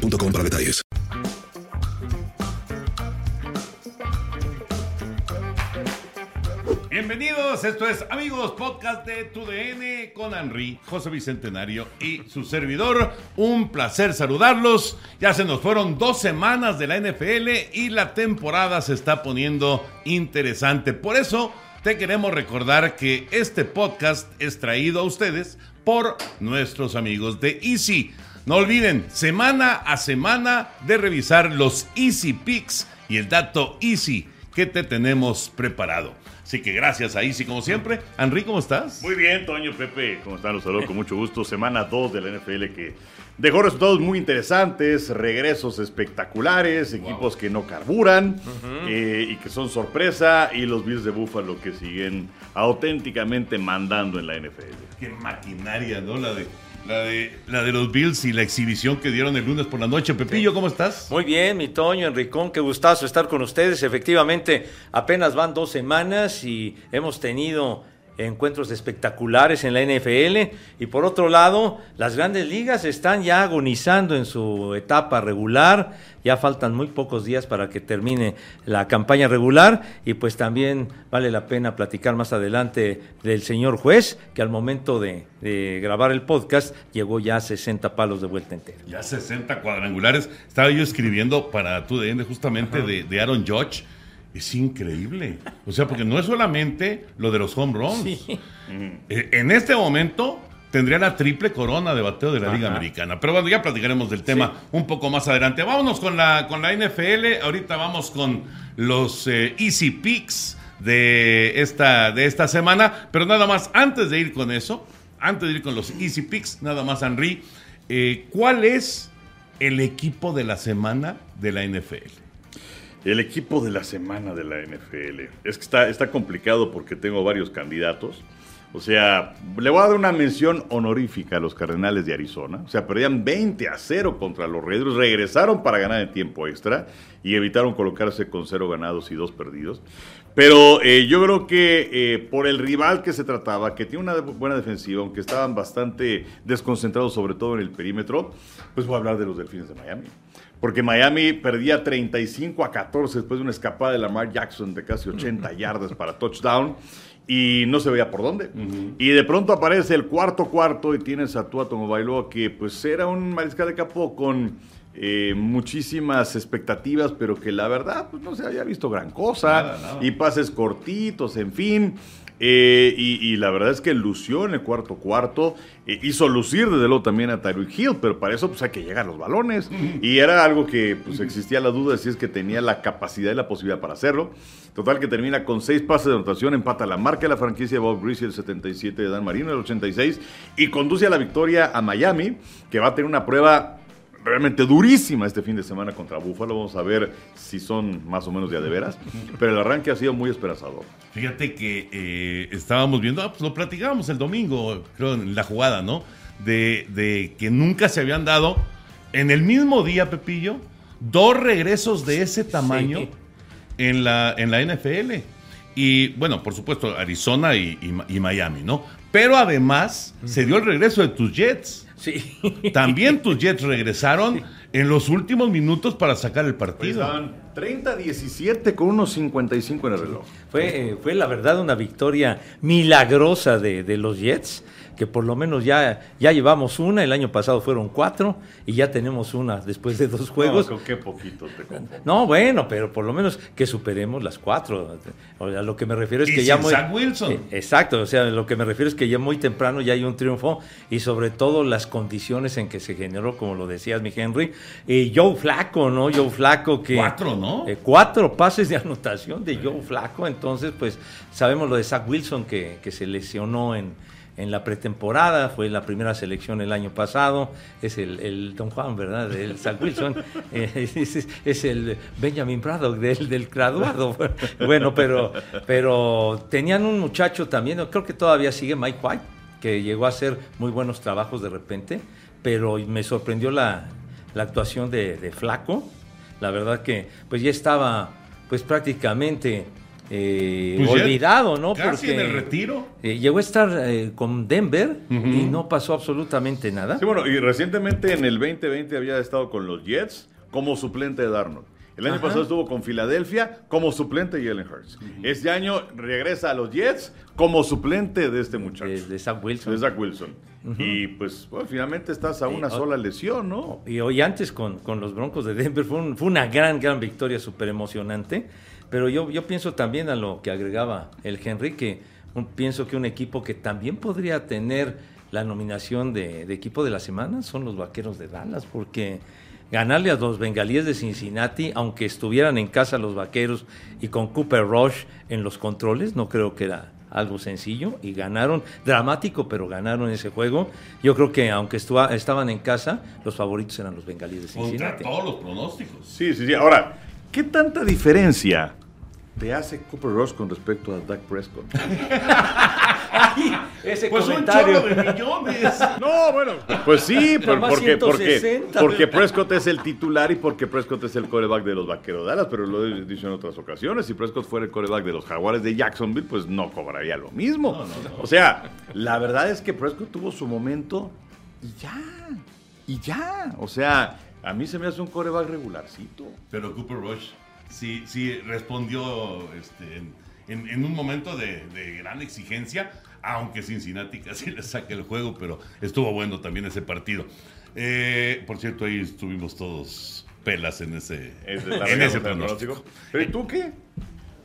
boostmobile.com para detalles. Bienvenidos, esto es Amigos Podcast de TUDN con Henry, José Bicentenario y su servidor. Un placer saludarlos. Ya se nos fueron dos semanas de la NFL y la temporada se está poniendo interesante. Por eso te queremos recordar que este podcast es traído a ustedes por nuestros amigos de Easy. No olviden, semana a semana de revisar los Easy Picks y el dato Easy que te tenemos preparado. Así que gracias a Easy como siempre. Henry, ¿cómo estás? Muy bien, Toño, Pepe, ¿cómo están? Los saludo con mucho gusto. Semana 2 de la NFL que dejó resultados muy interesantes, regresos espectaculares, equipos que no carburan eh, y que son sorpresa y los Bills de Buffalo que siguen auténticamente mandando en la NFL. Qué maquinaria, ¿no? La de la de, la de los Bills y la exhibición que dieron el lunes por la noche. Pepillo, ¿cómo estás? Muy bien, mi Toño, Enricón, qué gustazo estar con ustedes. Efectivamente, apenas van dos semanas y hemos tenido encuentros espectaculares en la NFL. Y por otro lado, las grandes ligas están ya agonizando en su etapa regular. Ya faltan muy pocos días para que termine la campaña regular. Y pues también vale la pena platicar más adelante del señor juez, que al momento de, grabar el podcast llegó ya a 60 palos de vuelta entera. Ya 60 cuadrangulares. Estaba yo escribiendo para tu DN justamente de, de Aaron Judge es increíble. O sea, porque no es solamente lo de los home runs. Eh, en este momento tendría la triple corona de bateo de la Liga Americana. Pero bueno, ya platicaremos del tema un poco más adelante. Vámonos con la, con la NFL. Ahorita vamos con los eh, Easy Picks de esta, de esta semana. Pero nada más, antes de ir con eso, antes de ir con los Easy Picks, nada más, Henry, eh, ¿cuál es el equipo de la semana de la NFL? El equipo de la semana de la NFL. Es que está, está complicado porque tengo varios candidatos. O sea, le voy a dar una mención honorífica a los Cardenales de Arizona. O sea, perdían 20 a 0 contra los Raiders. Regresaron para ganar en tiempo extra y evitaron colocarse con cero ganados y dos perdidos. Pero eh, yo creo que eh, por el rival que se trataba, que tiene una buena defensiva, aunque estaban bastante desconcentrados, sobre todo en el perímetro, pues voy a hablar de los Delfines de Miami porque Miami perdía 35 a 14 después de una escapada de Lamar Jackson de casi 80 yardas para touchdown y no se veía por dónde. Y de pronto aparece el cuarto cuarto y tienes a Tua Bailoa que pues era un mariscal de campo con eh, muchísimas expectativas, pero que la verdad pues no se había visto gran cosa y pases cortitos, en fin. Eh, y, la verdad es que lució en el cuarto cuarto, eh, hizo lucir desde luego también a Tyreek Hill, pero para eso pues hay que llegar a los balones. Y era algo que pues existía la duda de si es que tenía la capacidad y la posibilidad para hacerlo. Total que termina con seis pases de anotación, empata la marca de la franquicia de Bob Greasy el 77 de Dan Marino el 86 y conduce a la victoria a Miami, que va a tener una prueba realmente durísima este fin de semana contra Búfalo. Vamos a ver si son más o menos de de veras. Pero el arranque ha sido muy esperanzador. Fíjate que eh, estábamos viendo, ah, pues lo platicábamos el domingo, creo, en la jugada, ¿no? De, de, que nunca se habían dado en el mismo día, Pepillo, dos regresos de ese tamaño en, la, en la NFL. Y bueno, por supuesto, Arizona y, y Miami, ¿no? Pero además se dio el regreso de tus Jets. Sí. También tus Jets regresaron en los últimos minutos para sacar el partido. 30-17 pues con unos 55 en el reloj. Fue, fue la verdad una victoria milagrosa de, de los Jets que por lo menos ya, ya llevamos una, el año pasado fueron cuatro y ya tenemos una después de dos juegos. No, qué poquito te No, bueno, pero por lo menos que superemos las cuatro. O sea, lo que me refiero es que ya muy... Wilson. Eh, exacto, o sea, lo que me refiero es que ya muy temprano ya hay un triunfo y sobre todo las condiciones en que se generó, como lo decías, mi Henry. Y Joe Flaco, ¿no? Joe Flaco que... Cuatro, ¿no? Eh, cuatro pases de anotación de Joe Flaco, entonces pues sabemos lo de Zach Wilson que, que se lesionó en en la pretemporada, fue la primera selección el año pasado, es el, el Don Juan, ¿verdad? El Zach Wilson, eh, es, es, el Benjamin Braddock del, del graduado. Bueno, pero, pero tenían un muchacho también, creo que todavía sigue Mike White, que llegó a hacer muy buenos trabajos de repente, pero me sorprendió la, la actuación de, de Flaco. La verdad que pues ya estaba pues prácticamente eh, Pues olvidado, ¿no? casi en el retiro. eh, llegó a estar eh, con Denver y no pasó absolutamente nada. Sí, bueno, y recientemente en el 2020 había estado con los Jets como suplente de Darnold. El año Ajá. pasado estuvo con Filadelfia como suplente de Jalen Hurts. Este año regresa a los Jets como suplente de este muchacho. de, de Zach Wilson. de Zach Wilson. Y pues, bueno, finalmente estás a Sí, una sola lesión, ¿no? Y hoy antes con, con los Broncos de Denver fue, un- fue una gran, gran victoria, súper emocionante. Pero yo, yo pienso también a lo que agregaba el Henry, que un- pienso que un equipo que también podría tener la nominación de, de equipo de la semana son los Vaqueros de Dallas, porque ganarle a los Bengalíes de Cincinnati, aunque estuvieran en casa los Vaqueros y con Cooper Rush en los controles, no creo que era algo sencillo y ganaron, dramático, pero ganaron ese juego. Yo creo que aunque estua- estaban en casa, los favoritos eran los bengalíes de Contra Cincinnati. todos los pronósticos. Sí, sí, sí. Ahora, ¿qué tanta diferencia te hace Cooper Ross con respecto a Dak Prescott? Ese Pues un comentario. chorro de millones. No, bueno. Pues sí, por- Nomás porque, porque, 160. porque Prescott es el titular y porque Prescott es el coreback de los Vaqueros de Dallas, pero lo he dicho en otras ocasiones, si Prescott fuera el coreback de los Jaguares de Jacksonville, pues no cobraría lo mismo. O sea, la verdad es que Prescott tuvo su momento y ya, y ya. O sea, a mí se me hace un coreback regularcito. Pero Cooper Rush sí, sí respondió este, en, en- en un momento de, de gran exigencia, aunque Cincinnati casi le saque el juego, pero estuvo bueno también ese partido. Eh, por cierto, ahí estuvimos todos pelas en ese, en ese pronóstico. pronóstico. Pero ¿y tú qué?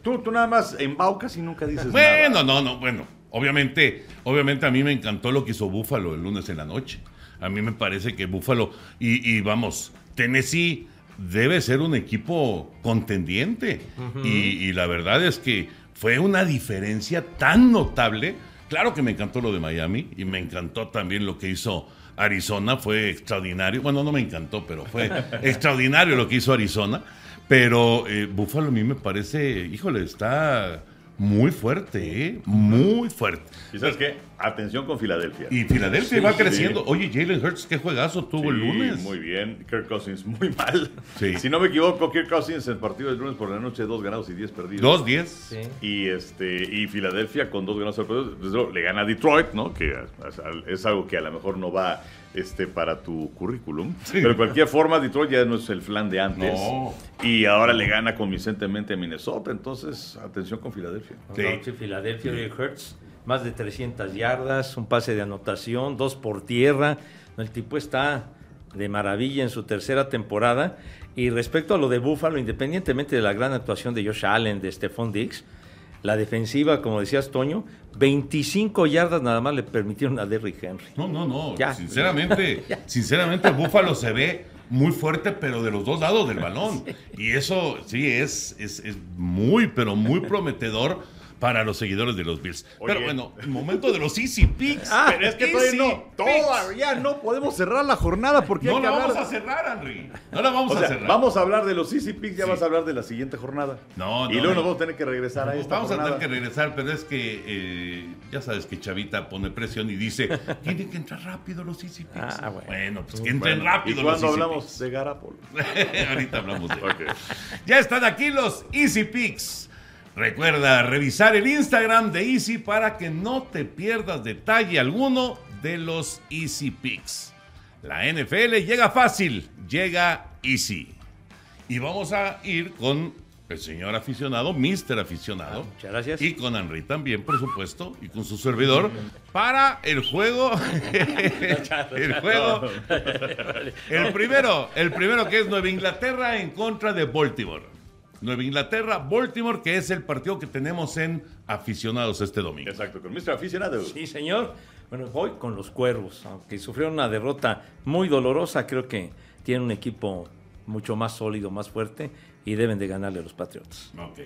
Tú, tú nada más embaucas y nunca dices Bueno, nada. no, no, bueno. Obviamente, obviamente a mí me encantó lo que hizo Búfalo el lunes en la noche. A mí me parece que Búfalo y, y vamos, Tennessee debe ser un equipo contendiente. y, y la verdad es que fue una diferencia tan notable. Claro que me encantó lo de Miami y me encantó también lo que hizo Arizona. Fue extraordinario. Bueno, no me encantó, pero fue extraordinario lo que hizo Arizona. Pero eh, Búfalo a mí me parece, híjole, está muy fuerte, ¿eh? Muy fuerte. ¿Y sabes qué? Atención con Filadelfia. Y Filadelfia Sí, va sí. creciendo. Oye, Jalen Hurts, qué juegazo tuvo el lunes. Muy bien. Kirk Cousins muy mal. Sí. Si no me equivoco, Kirk Cousins en el partido del lunes por la noche, dos ganados y diez perdidos. 2-10. Sí. Y este y Filadelfia con dos ganados y perdidos. Le gana a Detroit, ¿no? Que es algo que a lo mejor no va este, para tu currículum. Pero de cualquier forma, Detroit ya no es el flan de antes. No. Y ahora le gana convincentemente a Minnesota. Entonces, atención con Filadelfia. Sí. Filadelfia de Hertz, más de 300 yardas, un pase de anotación, dos por tierra. El tipo está de maravilla en su tercera temporada. Y respecto a lo de Buffalo, independientemente de la gran actuación de Josh Allen, de Stephon Diggs, la defensiva, como decías, Toño, 25 yardas nada más le permitieron a Derrick Henry. No, no, no. Ya. Sinceramente, sinceramente, Búfalo se ve muy fuerte, pero de los dos lados del balón. Y eso sí es, es, es muy, pero muy prometedor para los seguidores de los Bills. Pero bueno, el momento de los Easy Picks. Ah, Pero es que todavía no, Picks. todavía no podemos cerrar la jornada porque No hay que la hablar. vamos a cerrar, Henry. No la vamos O sea, a cerrar. vamos a hablar de los Easy Picks, ya Sí. vas a hablar de la siguiente jornada. No, Y no, luego no. nos vamos a tener que regresar a esta Vamos a tener que regresar, pero es que eh, ya sabes que Chavita pone presión y dice, tienen que entrar rápido los Easy Picks. Ah, bueno. pues que entren Bueno, rápido ¿Y los cuando Easy hablamos de Garapolo? Picks. Ahorita hablamos de. Ya están aquí los Easy Picks. Recuerda revisar el Instagram de Easy para que no te pierdas detalle alguno de los Easy Picks. La NFL llega fácil, llega Easy. Y vamos a ir con el señor aficionado, Mr. Aficionado. Ah, muchas gracias. Y con Henry también, por supuesto, y con su servidor, para el juego. el juego. El primero, el primero que es Nueva Inglaterra en contra de Baltimore. Nueva Inglaterra, Baltimore, que es el partido que tenemos en aficionados este domingo. Exacto, con Mr. Aficionado. Sí, señor. Bueno, voy con los cuervos. Aunque sufrieron una derrota muy dolorosa, creo que tienen un equipo mucho más sólido, más fuerte y deben de ganarle a los Patriots. Ok.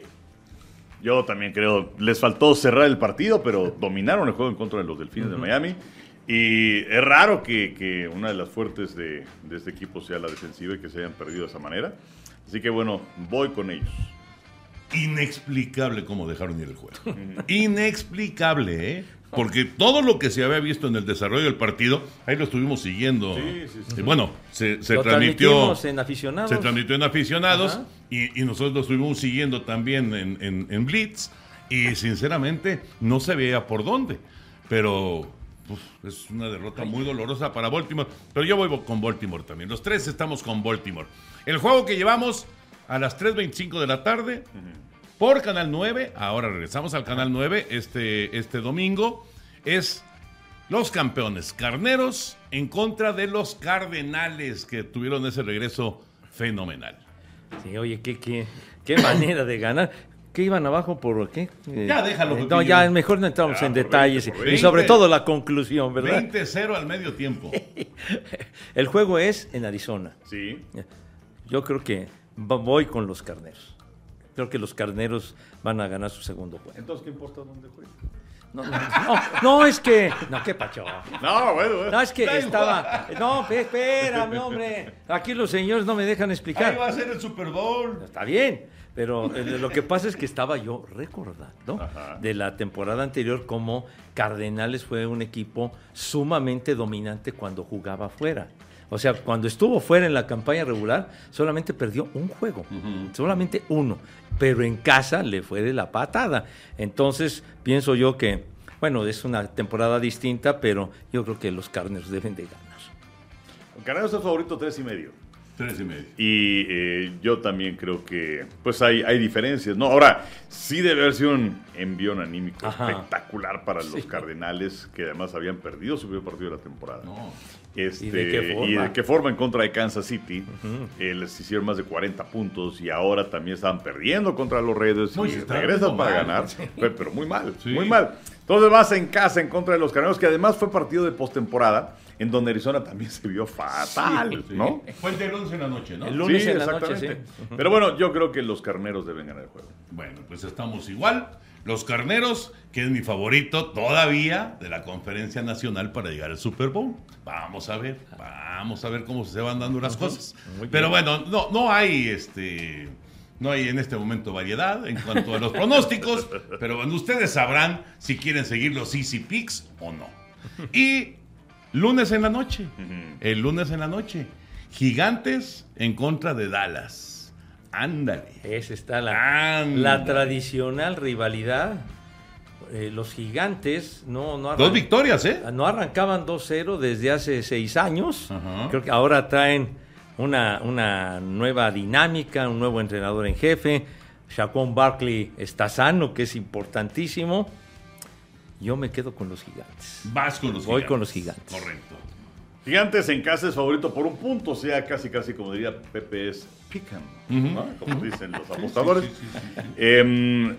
Yo también creo, les faltó cerrar el partido, pero dominaron el juego en contra de los Delfines de Miami. Y es raro que, que una de las fuertes de, de este equipo sea la defensiva y que se hayan perdido de esa manera. Así que bueno, voy con ellos. Inexplicable cómo dejaron ir el juego. Inexplicable, ¿eh? Porque todo lo que se había visto en el desarrollo del partido, ahí lo estuvimos siguiendo. Sí, sí, sí. Y bueno, se, se Lo transmitió. en aficionados. Se transmitió en aficionados y, y nosotros lo estuvimos siguiendo también en, en- en Blitz. Y sinceramente no se veía por dónde. Pero uf, es una derrota muy dolorosa para Baltimore. Pero yo voy con Baltimore también. Los tres estamos con Baltimore. El juego que llevamos a las 3.25 de la tarde por Canal 9. Ahora regresamos al Canal 9 este, este domingo. Es los campeones carneros en contra de los cardenales que tuvieron ese regreso fenomenal. Sí, oye, qué, qué, qué manera de ganar. ¿Qué iban abajo por qué? Eh, Ya, déjalo, eh, No, ya mejor no entramos Ya, en detalles. 20, y- sobre 20. todo la conclusión, ¿verdad? 20-0 al medio tiempo. El juego es en Arizona. Sí. Yo creo que voy con los carneros. Creo que los carneros van a ganar su segundo juego. Entonces, ¿qué importa dónde juegue? No, no, no, no, es que. No, qué pacho. No, bueno, bueno. No, es que estaba. No, espérame, hombre. Aquí los señores no me dejan Ahí explicar. va a ser el Super Bowl. Está bien, pero eh, lo que pasa es que estaba yo recordando Ajá. de la temporada anterior como Cardenales fue un equipo sumamente dominante cuando jugaba fuera. O sea, cuando estuvo fuera en la campaña regular, solamente perdió un juego, solamente uno, pero en casa le fue de la patada. Entonces, pienso yo que, bueno, es una temporada distinta, pero yo creo que los Cardinals deben de ganar. Carneros es el favorito tres y medio. Tres y medio. Y eh, yo también creo que pues hay, hay diferencias, ¿no? Ahora, sí debe haber sido un envión anímico Ajá. espectacular para los Cardenales, que además habían perdido su primer partido de la temporada. No. Este, ¿Y de qué forma? y de qué forma en contra de Kansas City. Eh, les hicieron más de 40 puntos y ahora también estaban perdiendo contra los Raiders No, y regresan para mal. ganar. Pero, pero muy mal, Sí. muy mal. Entonces vas en casa en contra de los Carneros, que además fue partido de postemporada, en donde Arizona también se vio fatal, Sí. ¿no? Fue el del 11 en la noche, ¿no? El lunes Sí, en la noche, sí. Pero bueno, yo creo que los Carneros deben ganar el juego. Bueno, pues estamos igual. Los carneros, que es mi favorito todavía de la conferencia nacional para llegar al Super Bowl. Vamos a ver, vamos a ver cómo se van dando las cosas. Pero bueno, no, no hay este. No hay en este momento variedad en cuanto a los pronósticos, pero bueno, ustedes sabrán si quieren seguir los Easy Picks o no. Y lunes en la noche, el lunes en la noche, Gigantes en contra de Dallas. Ándale. Esa está la, Ándale. la tradicional rivalidad. Eh, los gigantes no, no, Dos victorias, ¿eh? no arrancaban 2-0 desde hace seis años. Creo que ahora traen una, una nueva dinámica, un nuevo entrenador en jefe. Shaquon Barkley está sano, que es importantísimo. Yo me quedo con los gigantes. Vas con los Voy gigantes. con los gigantes. Correcto. Gigantes en casa es favorito por un punto, o sea, casi, casi como diría Pepe es pican, ¿no? como dicen los apostadores. sí, sí, sí, sí. Em,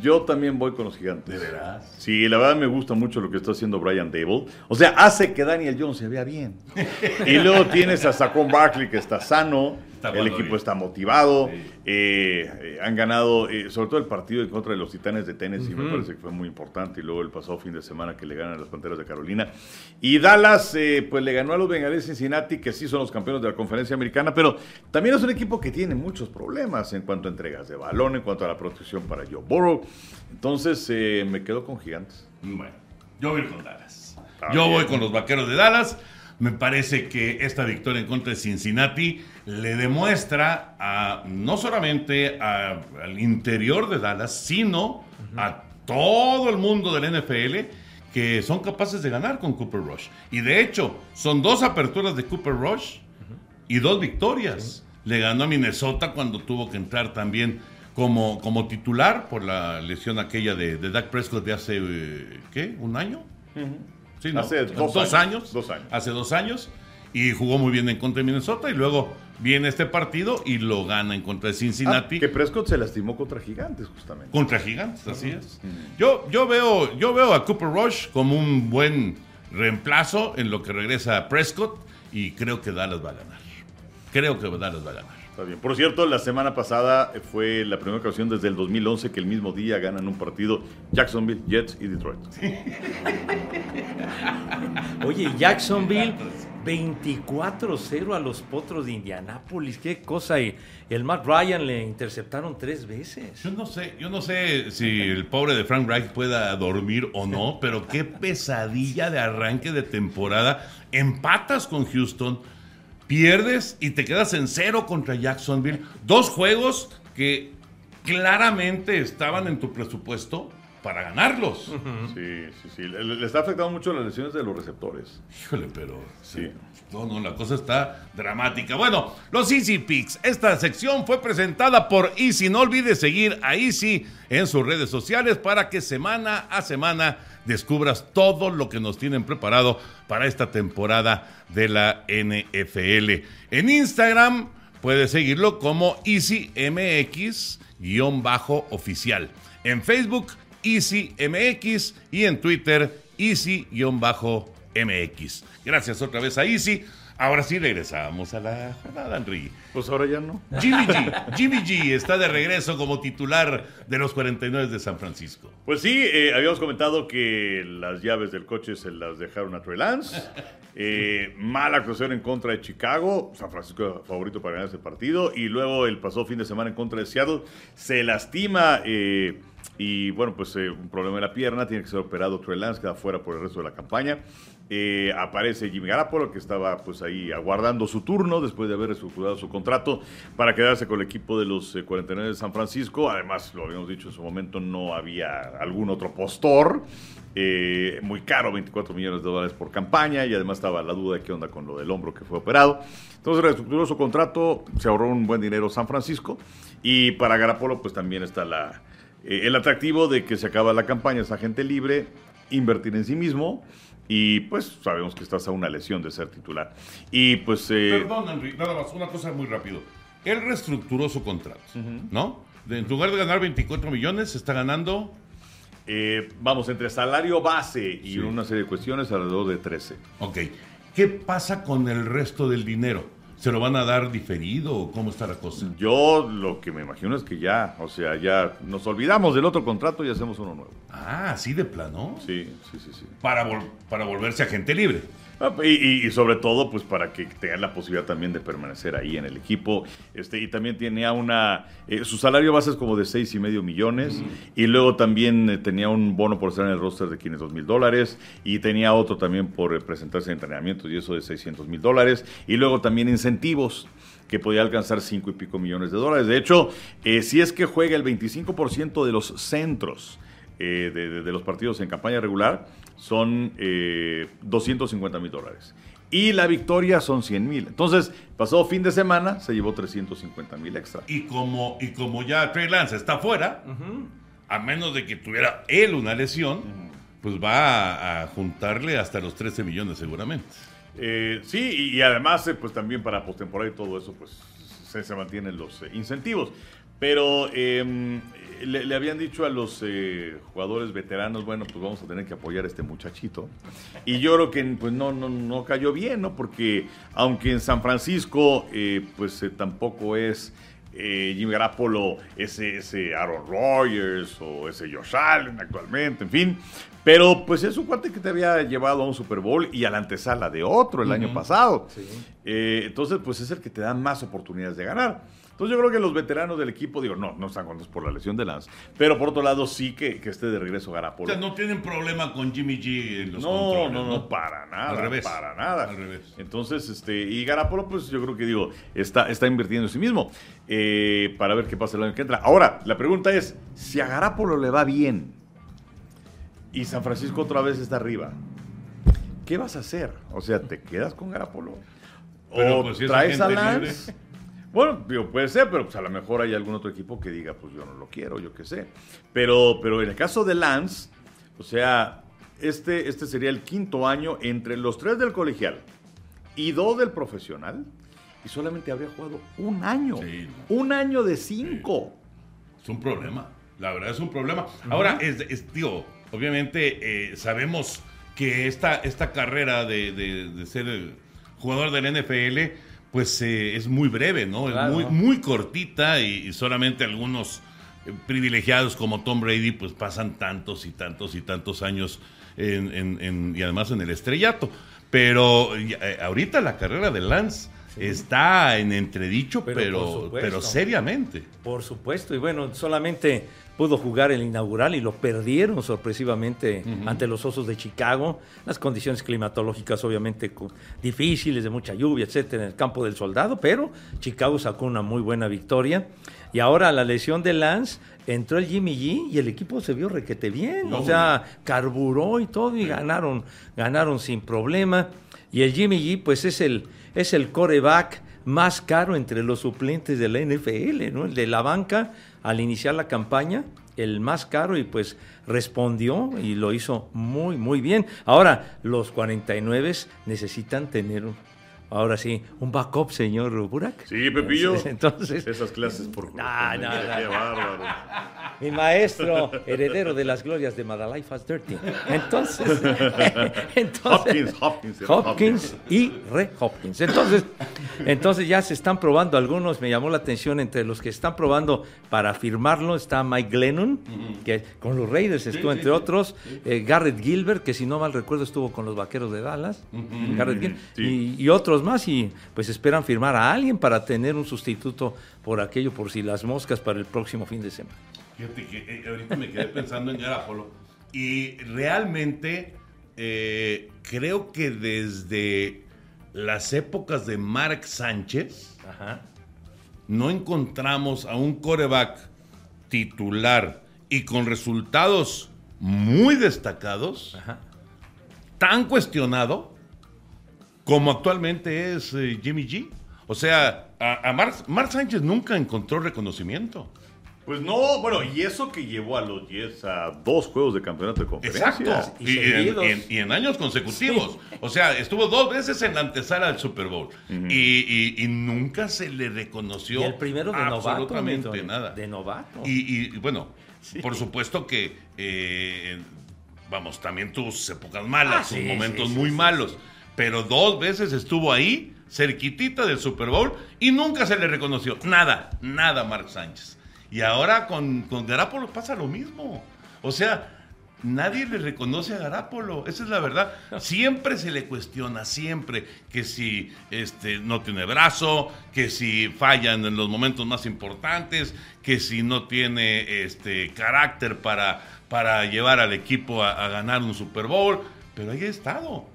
yo también voy con los gigantes. ¿De veras? Sí, la verdad me gusta mucho lo que está haciendo Brian Dable. O sea, hace que Daniel Jones se vea bien. y luego tienes a Saquon Barkley que está sano. Está el equipo bien. está motivado. Sí. Eh, eh, han ganado, eh, sobre todo el partido en contra de los Titanes de Tennessee, me Ujú. parece que fue muy importante. Y luego el pasado fin de semana que le ganan a las Panteras de Carolina. Y Dallas, eh, pues le ganó a los Bengalíes de Cincinnati, que sí son los campeones de la conferencia americana, pero también es un equipo que tiene muchos problemas en cuanto a entregas de balón, en cuanto a la protección para Joe Burrow. Entonces eh, me quedo con Gigantes. Bueno, yo voy con Dallas. Yo voy con los vaqueros de Dallas. Me parece que esta victoria en contra de Cincinnati le demuestra a no solamente a- al interior de Dallas, sino a todo el mundo del NFL que son capaces de ganar con Cooper Rush. Y de hecho, son dos aperturas de Cooper Rush y dos victorias. Le ganó a Minnesota cuando tuvo que entrar también como, como titular por la lesión aquella de, de Dak Prescott de hace, eh, ¿qué? ¿Un año? Sí, ¿no? Hace dos años. Dos años. Hace dos años. Y jugó muy bien en contra de Minnesota. Y luego viene este partido y lo gana en contra de Cincinnati. Ah, que Prescott se lastimó contra Gigantes, justamente. Contra Gigantes, así es. Yo, yo, veo, yo veo a Cooper Rush como un buen reemplazo en lo que regresa Prescott y creo que Dallas va a ganar. creo que Dallas va a ganar. Está bien. Por cierto, la semana pasada fue la primera ocasión desde el 2011 que el mismo día ganan un partido Jacksonville, Jets y Detroit. Oye, Jacksonville 24-0 a los Potros de Indianápolis. Qué cosa. Y el Matt Ryan le interceptaron tres veces. Yo no sé, yo no sé si el pobre de Frank Reich pueda dormir o no, pero qué pesadilla de arranque de temporada. Empatas con Houston, pierdes y te quedas en cero contra Jacksonville. Dos juegos que claramente estaban en tu presupuesto para ganarlos. Sí, sí, sí. Le, le está afectando mucho las lesiones de los receptores. Híjole, pero Sí. No, no, la cosa está dramática. Bueno, los Easy Picks. Esta sección fue presentada por Easy. No olvides seguir a Easy en sus redes sociales para que semana a semana descubras todo lo que nos tienen preparado para esta temporada de la NFL. En Instagram puedes seguirlo como EasyMX-oficial. En Facebook, EasyMX y en Twitter, Easy-MX. Gracias otra vez a Easy. Ahora sí regresamos a la jornada, Henry. Pues ahora ya no. Jimmy G. Jimmy G está de regreso como titular de los 49 de San Francisco. Pues sí, eh, habíamos comentado que las llaves del coche se las dejaron a Trey Lance. Eh, mala actuación en contra de Chicago. San Francisco favorito para ganar ese partido. Y luego el pasado fin de semana en contra de Seattle. Se lastima. eh, y bueno, pues eh, un problema en la pierna. Tiene que ser operado Trey Lance. Queda fuera por el resto de la campaña. Eh, aparece Jimmy Garapolo, que estaba pues ahí aguardando su turno después de haber reestructurado su contrato para quedarse con el equipo de los eh, 49 de San Francisco. Además, lo habíamos dicho en su momento, no había algún otro postor. Eh, muy caro, 24 millones de dólares por campaña, y además estaba la duda de qué onda con lo del hombro que fue operado. Entonces reestructuró su contrato, se ahorró un buen dinero San Francisco, y para Garapolo pues también está la, eh, el atractivo de que se acaba la campaña, es agente libre, invertir en sí mismo, y pues sabemos que estás a una lesión de ser titular. Y pues... eh, Perdón, Henry, nada más, una cosa muy rápido. Él reestructuró su contrato, ¿no? De- en lugar de ganar 24 millones, está ganando. eh, vamos, entre salario base y Sí. una serie de cuestiones, alrededor de 13. Ok. ¿Qué pasa con el resto del dinero? ¿Se lo van a dar diferido o cómo está la cosa? Yo lo que me imagino es que ya, o sea, ya nos olvidamos del otro contrato y hacemos uno nuevo. Ah, así de plano. Sí, sí, sí, sí. Para, vol- para volverse agente libre. Ah, Y, y- y sobre todo, pues para que tengan la posibilidad también de permanecer ahí en el equipo. Este, y también tenía una. eh, su salario base es como de seis y medio millones. Y luego también eh, tenía un bono por estar en el roster de 500 mil dólares. Y tenía otro también por eh, presentarse en entrenamientos y eso de 600 mil dólares. Y luego también incentivos que podía alcanzar cinco y pico millones de dólares. De hecho, eh, si es que juega el 25% de los centros eh, de, de- de los partidos en campaña regular son eh, 250 mil dólares. Y la victoria son 100 mil. Entonces, pasado fin de semana se llevó 350 mil extra. Y como, y como ya Trey Lance está fuera, a menos de que tuviera él una lesión, pues va a, a juntarle hasta los 13 millones seguramente. Eh, sí, y, y además, eh, pues también para postemporada y todo eso, pues se, se mantienen los eh, incentivos. Pero eh, le, le habían dicho a los eh, jugadores veteranos, bueno, pues vamos a tener que apoyar a este muchachito. Y yo creo que pues no, no, no cayó bien, ¿no? Porque aunque en San Francisco, eh, pues eh, tampoco es eh, Jimmy Garapolo, ese, ese Aaron Rodgers o ese Josh Allen actualmente, en fin. Pero pues es un cuate que te había llevado a un Super Bowl y a la antesala de otro el año pasado. Eh, entonces, pues es el que te da más oportunidades de ganar. Entonces yo creo que los veteranos del equipo, digo, no, no están contentos por la lesión de Lance, pero por otro lado sí que, que esté de regreso O Garapolo. sea, no tienen problema con Jimmy G en los No, controles, no, no, para nada. Al revés. Para nada. Al revés. Entonces, este, y Garapolo, pues yo creo que digo, está, está invirtiendo en sí mismo eh, para ver qué pasa el año que entra. Ahora, la pregunta es: si a Garapolo le va bien y San Francisco otra vez está arriba, ¿qué vas a hacer? O sea, ¿te quedas con Garapolo? Pero, ¿O pues, si traes a Lance? Bueno, digo, puede ser, pero pues a lo mejor hay algún otro equipo que diga, pues yo no lo quiero, yo qué sé. Pero, pero en el caso de Lance, o sea, este, este sería el quinto año entre los tres del colegial y dos del profesional, y solamente habría jugado un año. Sí. Un año de cinco. Es un problema. La verdad es un problema. Ahora, es, es- digo, obviamente eh, sabemos que esta, esta carrera de, de- de ser el jugador del NFL, pues eh, es muy breve, ¿no? Claro. Es muy, muy cortita y, y solamente algunos eh, privilegiados como Tom Brady pues pasan tantos y tantos y tantos años en- en- en- y además en el estrellato. Pero eh, ahorita la carrera de Lance está en entredicho, Pero pero seriamente. Por supuesto, y bueno, solamente pudo jugar el inaugural y lo perdieron sorpresivamente ante los Osos de Chicago. Las condiciones climatológicas obviamente difíciles, de mucha lluvia, etcétera, en el campo del soldado, pero Chicago sacó una muy buena victoria. Y ahora la lesión de Lance, entró el Jimmy G y el equipo se vio requete bien, o sea, carburó y todo y ganaron, ganaron sin problema. Y el Jimmy G pues es el, es el coreback más caro entre los suplentes de la NFL, ¿no? El de la banca al iniciar la campaña, el más caro y pues respondió y lo hizo muy, muy bien. Ahora, los 49 necesitan tener, un- ahora sí, un backup, señor Burak. Sí, Pepillo. Entonces, Esas clases por No, no, no. Qué bárbaro. mi maestro, heredero de las glorias de Madalife as Dirty. Entonces, entonces Hopkins, Hopkins, era Hopkins y Re Hopkins. Entonces, entonces ya se están probando algunos, me llamó la atención, entre los que están probando para firmarlo está Mike Glennon, que con los Raiders estuvo, entre otros, eh, Garrett Gilbert, que si no mal recuerdo estuvo con los Vaqueros de Dallas, Garrett Gil- Sí. y, y otros más, y pues esperan firmar a alguien para tener un sustituto por aquello, por si las moscas para el próximo fin de semana. Fíjate que eh, ahorita me quedé pensando en Garapolo y realmente eh, creo que desde las épocas de Mark Sánchez Ajá. no encontramos a un coreback titular y con resultados muy destacados Ajá. tan cuestionado como actualmente es eh, Jimmy G. O sea, a, a Mark, Mark Sánchez nunca encontró reconocimiento. Pues no, bueno, y eso que llevó a los Jets a dos juegos de campeonato de conferencia. Exacto. Y Y, en, y en- y en años consecutivos. O sea, estuvo dos veces en la antesala del Super Bowl. y, y- y nunca se le reconoció Y el primero de novato. absolutamente de, nada. De novato. Y, y, bueno, por supuesto que, eh, vamos, también tuvo sus épocas malas, Ah, sus sí, momentos sí, sí, muy sí, malos. Pero dos veces estuvo ahí, cerquitita del Super Bowl, y nunca se le reconoció. Nada, nada, Mark Sánchez. Y ahora con, con Garapolo pasa lo mismo. O sea, nadie le reconoce a Garapolo. Esa es la verdad. Siempre se le cuestiona, siempre, que si este, no tiene brazo, que si fallan en los momentos más importantes, que si no tiene este, carácter para, para llevar al equipo a, a ganar un Super Bowl. Pero ahí ha estado.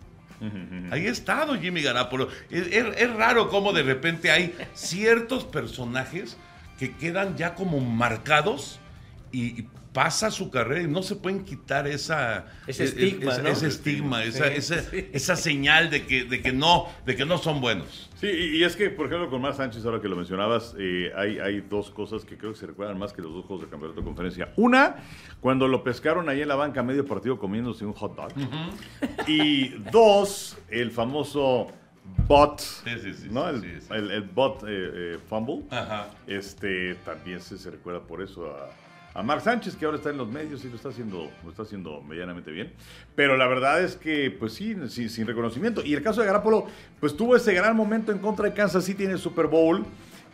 Ahí ha estado Jimmy Garapolo. Es, es- es raro cómo de repente hay ciertos personajes que quedan ya como marcados y, y pasa su carrera y no se pueden quitar esa Ese e- e- estigma, ese, ¿no? ese estigma, esa, Sí, esa, sí. esa señal de que, de que no, de que no son buenos. Sí, y es que, por ejemplo, con Mar Sánchez, ahora que lo mencionabas, eh, hay, hay dos cosas que creo que se recuerdan más que los dos juegos de campeonato de conferencia. Una, cuando lo pescaron ahí en la banca medio partido comiéndose un hot dog. Y dos, el famoso bot, sí, sí, ¿no? el, el- el bot eh, eh, fumble. Ajá. Este, también se, se recuerda por eso a, a Mark Sánchez, que ahora está en los medios y lo está haciendo, lo está haciendo medianamente bien. Pero la verdad es que, pues sí, sin, sin reconocimiento. Y el caso de Garapolo, pues tuvo ese gran momento en contra de Kansas City en el Super Bowl.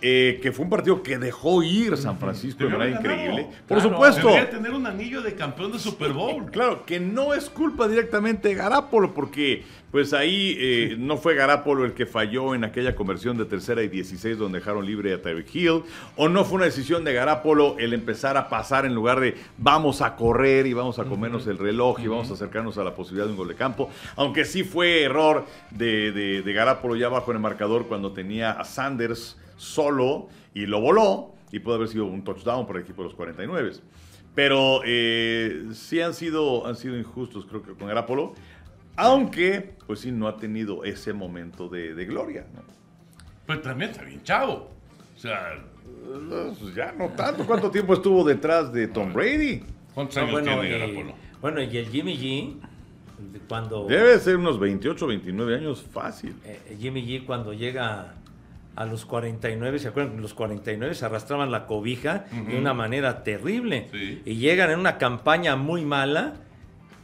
eh, que fue un partido que dejó ir San Francisco de manera increíble. Por Claro. supuesto. Debería tener un anillo de campeón de Super Bowl. Claro, que no es culpa directamente de Garapolo, porque pues ahí eh, no fue Garapolo el que falló en aquella conversión de tercera y 16 donde dejaron libre a Tyreek Hill, o no fue una decisión de Garapolo el empezar a pasar en lugar de vamos a correr y vamos a comernos el reloj y vamos a acercarnos a la posibilidad de un gol de campo, aunque sí fue error de, de, de Garapolo ya abajo en el marcador cuando tenía a Sanders solo y lo voló y puede haber sido un touchdown por el equipo de los 49. Pero eh, sí han sido, han sido injustos, creo que con Garapolo. Aunque, pues sí, no ha tenido ese momento de, de gloria. ¿no? Pero también está bien chavo. O sea, Pues ya no tanto. ¿Cuánto tiempo estuvo detrás de Tom Brady? ¿cuántos No, años bueno, tiene bueno, y el Jimmy G, cuando Debe ser unos 28, 29 años fácil. eh, Jimmy G cuando llega a los 49, ¿se acuerdan? Los 49 se arrastraban la cobija de una manera terrible. Sí. Y llegan en una campaña muy mala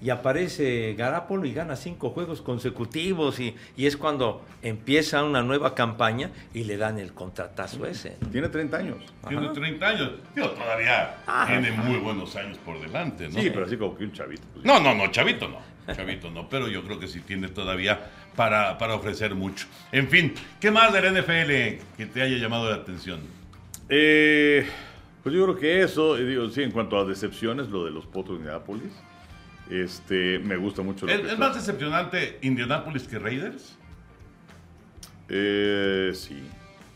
y aparece Garapolo y gana cinco juegos consecutivos y, y, es cuando empieza una nueva campaña y le dan el contratazo ese. Tiene 30 años. Tiene 30 años. Tío, todavía tiene muy buenos años por delante, ¿no? Sí, pero así como que un chavito. Pues, no, no, no, chavito no. Chavito no, pero yo creo que sí tiene todavía para, para ofrecer mucho. En fin, ¿qué más del NFL que te haya llamado la atención? Eh, pues yo creo que eso, digo, sí, en cuanto a decepciones, lo de los Potros de Indianapolis. Este, me gusta mucho. Lo ¿Es, ¿es más decepcionante Indianapolis que Raiders? Eh, sí.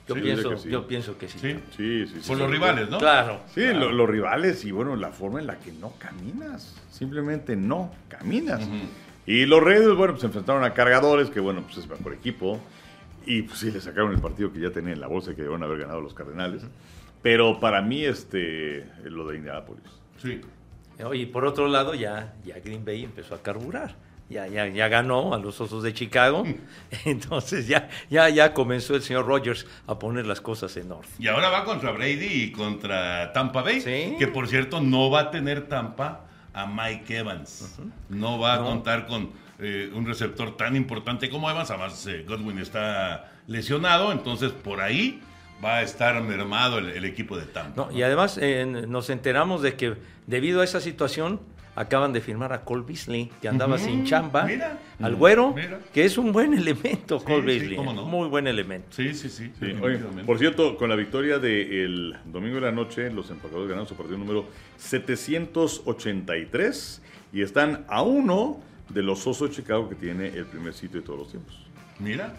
Yo, Sí, pienso, que sí. yo pienso que sí. Sí. Sí, sí, sí. Por sí. los rivales, ¿no? Claro. Sí, lo- los rivales y bueno, la forma en la que no caminas. Simplemente no caminas. Y los Raiders, bueno, pues se enfrentaron a cargadores, que bueno, pues es mejor equipo. Y pues sí, le sacaron el partido que ya tenían en la bolsa y que debieron haber ganado los Cardenales. Pero para mí, este, lo de Indianapolis. Sí. Y por otro lado, ya, ya Green Bay empezó a carburar. Ya, ya, ya ganó a los Osos de Chicago. Entonces ya, ya, ya comenzó el señor Rogers a poner las cosas en orden. Y ahora va contra Brady y contra Tampa Bay. Sí. Que por cierto no va a tener Tampa a Mike Evans. No va a contar con eh, un receptor tan importante como Evans. Además, eh, Godwin está lesionado. Entonces por ahí va a estar mermado el, el equipo de Tampa. No, y además eh, nos enteramos de que debido a esa situación acaban de firmar a Cole Beasley, que andaba sin chamba, mira. al güero, Mira. que es un buen elemento, Cole sí, Beasley. cómo no. Muy buen elemento. Sí, sí, sí. Sí, oye, por cierto, con la victoria del domingo de la noche, los empacadores ganaron su partido número 783 y están a uno de los Osos de Chicago que tiene el primer sitio de todos los tiempos. Mira.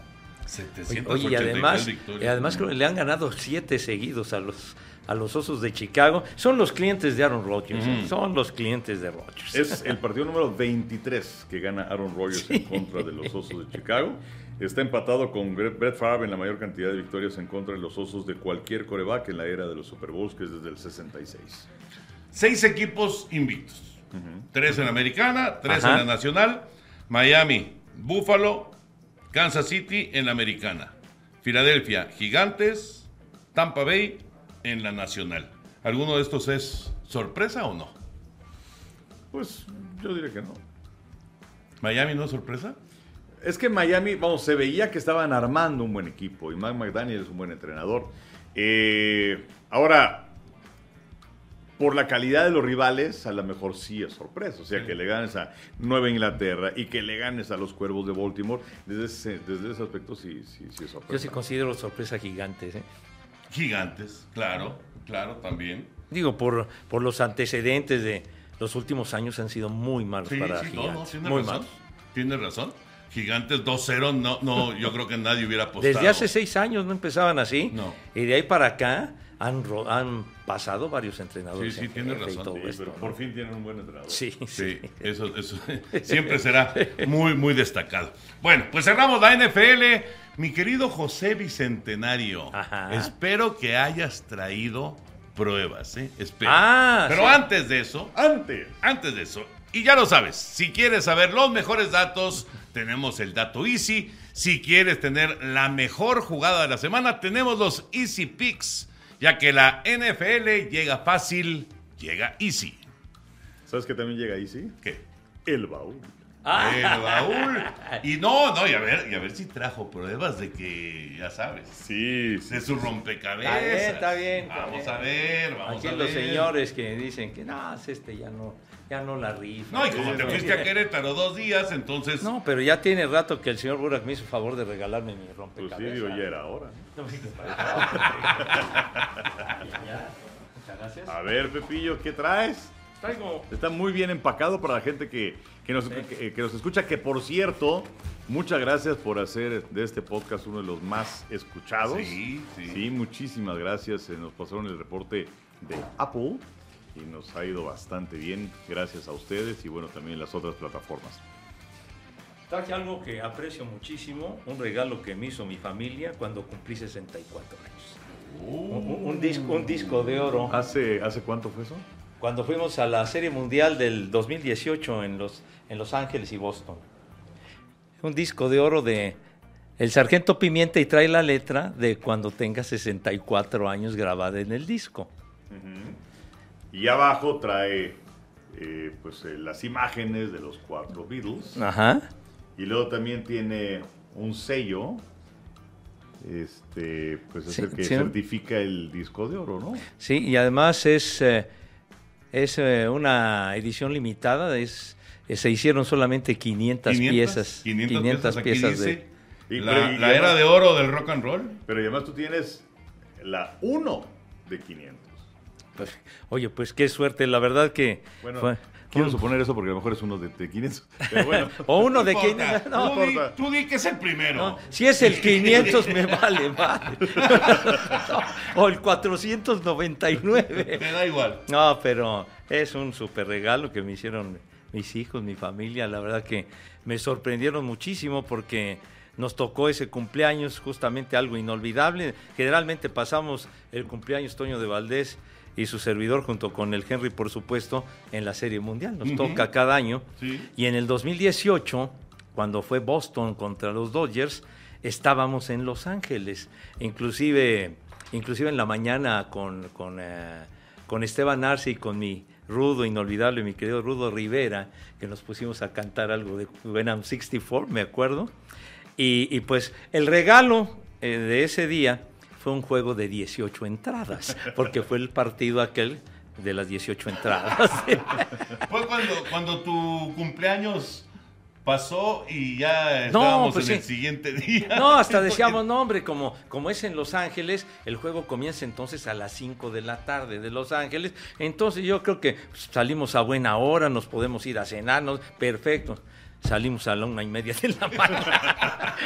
Oye, 783 Oye, y además, victorias. y además le han ganado siete seguidos a los, a los Osos de Chicago. Son los clientes de Aaron Rodgers, ¿eh? Son los clientes de Rodgers. Es el partido número 23 que gana Aaron Rodgers en contra de los Osos de Chicago. Está empatado con Brett Favre en la mayor cantidad de victorias en contra de los Osos de cualquier coreback en la era de los Super Bowls, que es desde el 66. Seis equipos invictos. Tres en la americana, tres Ajá. en la nacional. Miami, Buffalo, Kansas City en la americana. Filadelfia, Gigantes, Tampa Bay en la nacional. ¿Alguno de estos es sorpresa o no? Pues yo diría que no. ¿Miami no es sorpresa? Es que Miami, vamos, se veía que estaban armando un buen equipo y Mike McDaniel es un buen entrenador. Eh, ahora, por la calidad de los rivales, a lo mejor sí es sorpresa. O sea, que le ganes a Nueva Inglaterra y que le ganes a los Cuervos de Baltimore, desde ese, desde ese aspecto sí, sí, sí es sorpresa. Yo sí considero sorpresa gigantes. ¿eh? Gigantes, claro, claro, también. Digo, por, por los antecedentes de los últimos años han sido muy malos Sí, para sí, no, gigantes. no, tiene muy razón. malos. Tiene razón. Gigantes 2-0, no, no, yo creo que nadie hubiera apostado. Desde hace seis años no empezaban así. No. Y de ahí para acá han, han pasado varios entrenadores. Sí, sí, en tiene razón, todo Sí, esto, pero ¿no? por fin tienen un buen entrenador. Sí, Sí, sí. eso, eso siempre será muy, muy destacado. Bueno, pues cerramos la NFL. Mi querido José Bicentenario, Ajá. espero que hayas traído pruebas, ¿eh? Espero. Ah, Pero sí. antes de eso, Antes. antes de eso, y ya lo sabes, si quieres saber los mejores datos, tenemos el dato Easy. Si quieres tener la mejor jugada de la semana, tenemos los Easy Picks, ya que la NFL llega fácil, llega easy. ¿Sabes que también llega sí? ¿Qué? El baúl. Ah. El baúl. Y no, no, y a ver, y a ver si trajo pruebas de que, ya sabes, Sí, sí. de su rompecabezas. Está bien, está bien, está Vamos bien. a ver, vamos Aquí a ver. los señores que dicen que no, este ya no, ya no la rifa. No, y como te Sí, fuiste a Querétaro dos días, entonces. No, pero ya tiene rato que el señor Burak me hizo favor de regalarme mi Pues rompecabezas. sí, digo, ya era hora. No, sí, ya. Muchas gracias. A ver, Pepillo, ¿qué traes? Traigo Está muy bien empacado para la gente que, que nos, que, que nos escucha, que por cierto, muchas gracias por hacer de este podcast uno de los más escuchados. Sí, sí. Sí, muchísimas gracias. Eh, Nos pasaron el reporte de Apple y nos ha ido bastante bien. Gracias a ustedes y bueno, también las otras plataformas. Traje algo que aprecio muchísimo, un regalo que me hizo mi familia cuando cumplí 64 años. Un, un disco, un disco de oro. ¿Hace, ¿Hace cuánto fue eso? Cuando fuimos a la Serie Mundial del 2018 en Los, en Los Ángeles y Boston. Un disco de oro de El Sargento Pimienta y trae la letra de cuando tenga 64 años grabada en el disco. Y abajo trae eh, pues eh, las imágenes de los cuatro Beatles. Ajá. Y luego también tiene un sello, este, pues es Sí, el que sí. certifica el disco de oro, ¿no? Sí, y además es, eh, es eh, una edición limitada, es, eh, se hicieron solamente 500, 500, piezas. 500, aquí piezas de... Y- la, pero- y la era de oro del rock and roll. Pero además tú tienes la 1 de 500. pues, oye, pues qué suerte, la verdad que... Bueno, fue- quiero un- suponer eso porque a lo mejor es uno de, de 500. Pero bueno, o uno de No 500... importa. No, tú, di, importa. tú di que es el primero. no, si es el 500 me vale, vale. o el 499. Te da igual. No, pero es un súper regalo que me hicieron mis hijos, mi familia. La verdad que me sorprendieron muchísimo porque nos tocó ese cumpleaños, justamente algo inolvidable. Generalmente pasamos el cumpleaños Toño de Valdés y su servidor junto con el Henry, por supuesto, en la Serie Mundial. Nos toca cada año. Sí. Y en el 2018, cuando fue Boston contra los Dodgers, estábamos en Los Ángeles. Inclusive, inclusive en la mañana con, con, eh, con Esteban Arce y con mi rudo, inolvidable, mi querido Rudo Rivera, que nos pusimos a cantar algo de When I'm 64, me acuerdo. Y, y pues el regalo eh, de ese día fue un juego de 18 entradas, porque fue el partido aquel de las 18 entradas. Fue cuando, cuando tu cumpleaños pasó y ya estábamos pues en el siguiente día. No, hasta decíamos, no, hombre, como, como es en Los Ángeles, el juego comienza entonces a las 5 de la tarde de Los Ángeles. Entonces yo creo que salimos a buena hora, nos podemos ir a cenarnos, perfecto. Salimos a la una y media de la mañana.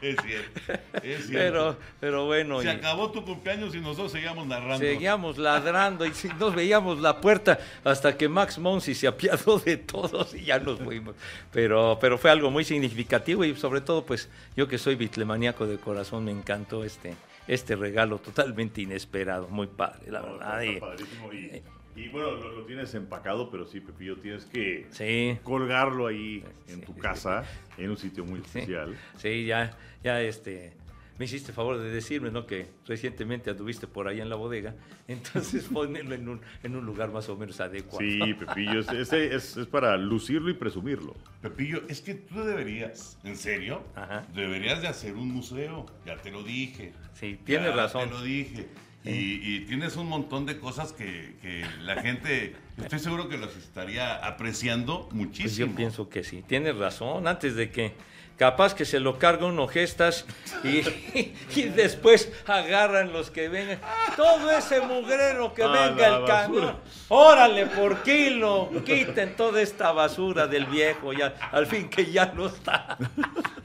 Es cierto. Es cierto. pero, pero bueno, Se y acabó tu cumpleaños y nosotros seguíamos narrando. seguíamos ladrando y nos veíamos la puerta hasta que Max Monsi se apiadó de todos y ya nos fuimos. Pero, pero fue algo muy significativo y sobre todo, pues yo que soy bitlemaníaco de corazón, me encantó este, este regalo totalmente inesperado, muy padre, la No, verdad. y- padrísimo. Y, y bueno, lo, lo tienes empacado, pero sí, Pepillo, tienes que Sí. colgarlo ahí en Sí, tu sí, casa, en un sitio muy especial. Sí, ya, ya este, me hiciste favor de decirme, ¿no? Que recientemente anduviste por ahí en la bodega, entonces ponerlo en un, en un lugar más o menos adecuado. Sí, Pepillo, es, ese es, es para lucirlo y presumirlo. Pepillo, es que tú deberías, en serio, Ajá. deberías de hacer un museo. Ya te lo dije. Sí, tienes Ya razón. Te lo dije. Y, y tienes un montón de cosas que, que la gente, estoy seguro que los estaría apreciando muchísimo. Pues yo pienso que sí, tienes razón, antes de que capaz que se lo carga uno gestas y, y después agarran los que vengan. Todo ese mugrero que A venga el camión, órale por kilo, quiten toda esta basura del viejo, ya, al fin que ya no está,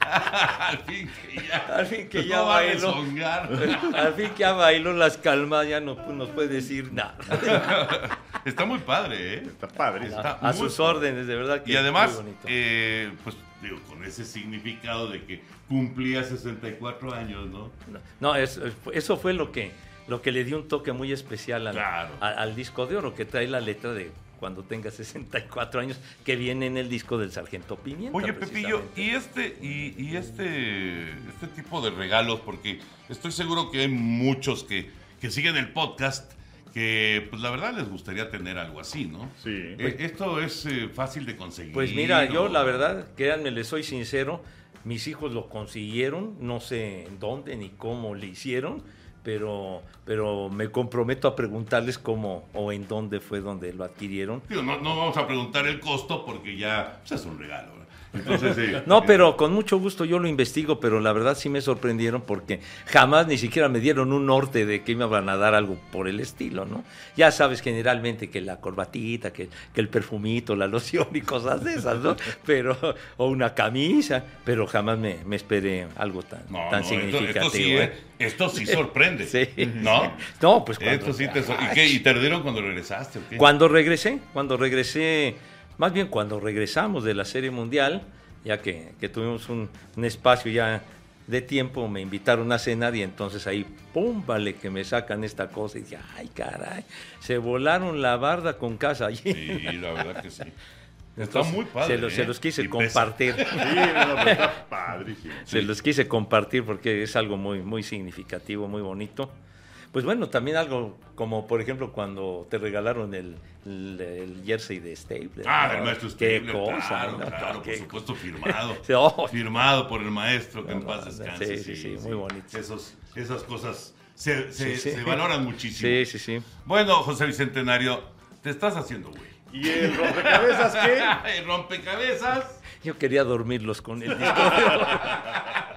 al fin que ya, al fin que no ya a bailó. Al fin que ya bailó las calmas, ya no nos puede decir nada. Está muy padre, ¿eh? Está padre. Está A sus padre. órdenes, de verdad que Y además, muy bonito. eh, pues digo, con ese significado de que cumplía 64 años, ¿no? No, No, es- eso fue lo que, lo que le dio un toque muy especial al, Claro. a- al disco de oro, que trae la letra de cuando tenga 64 años, que viene en el disco del Sargento Pimienta. Oye, Pepillo, y este, y, y este, este tipo de regalos, porque estoy seguro que hay muchos que, que siguen el podcast que, pues la verdad les gustaría tener algo así, ¿no? Sí. Eh, esto es eh, fácil de conseguir. Pues mira, yo la verdad, créanme, les soy sincero, mis hijos lo consiguieron, no sé en dónde ni cómo le hicieron, pero, pero me comprometo a preguntarles cómo o en dónde fue donde lo adquirieron. Digo, no, no vamos a preguntar el costo porque ya pues, es un regalo. ¿verdad? Entonces, No, pero con mucho gusto yo lo investigo, pero la verdad sí me sorprendieron porque jamás ni siquiera me dieron un norte de que me iban a dar algo por el estilo, ¿no? Ya sabes generalmente que la corbatita, que, que el perfumito, la loción y cosas de esas, ¿no? Pero, o una camisa, pero jamás me, me esperé algo tan, No, tan no, significativo. Esto, sí, ¿eh? eh, esto sí sorprende. Sí. ¿No? No, pues cuando, Esto sí te ¿Y, qué? ¿Y te lo dieron cuando regresaste? ¿o qué? Cuando regresé, cuando regresé, más bien cuando regresamos de la Serie Mundial, ya que, que tuvimos un, un espacio ya de tiempo, me invitaron a cenar y entonces ahí, pum, vale, que me sacan esta cosa y dije, ay, caray, se volaron la barda con casa allí. Sí, la verdad que sí. Está Entonces, muy padre. Se, los- se ¿eh? los quise compartir. Sí, no, está padrísimo. Se los quise compartir porque es algo muy, muy significativo, muy bonito. Pues bueno, también algo como, por ejemplo, cuando te regalaron el, el, el jersey de Staples. Ah, ¿no? del maestro Qué Stabler, cosa, claro, ¿no? claro, Qué por supuesto, firmado. Oh. Firmado por el maestro, que en paz no, descanse. sí, sí, sí, muy bonito. Esos, esas cosas se, se- Sí, sí. se valoran muchísimo. Sí, sí, sí. Bueno, José Bicentenario, te estás haciendo, güey. ¿Y el rompecabezas qué? El rompecabezas. Yo quería dormirlos con el disco.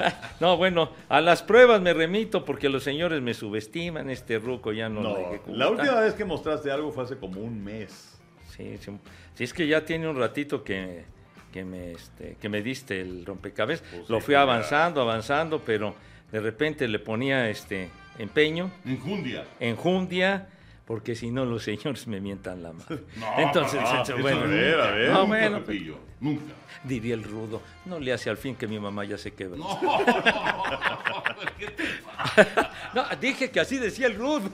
No, bueno, a las pruebas me remito porque los señores me subestiman, este ruco ya no, No, lo la última vez que mostraste algo fue hace como un mes. Sí, sí, sí, es que ya tiene un ratito que, que, me, este, que me diste el rompecabezas. Pues lo fui avanzando, avanzando, pero de repente le ponía este empeño, Injundia. enjundia, porque si no los señores me mientan la madre. No, Entonces, eso bueno, a ver, a ver. no, nunca, bueno, pues, Pepillo, nunca. diría el rudo, no le hace al fin que mi mamá ya se quebró. No. ¿Qué te No, dije que así decía el rudo.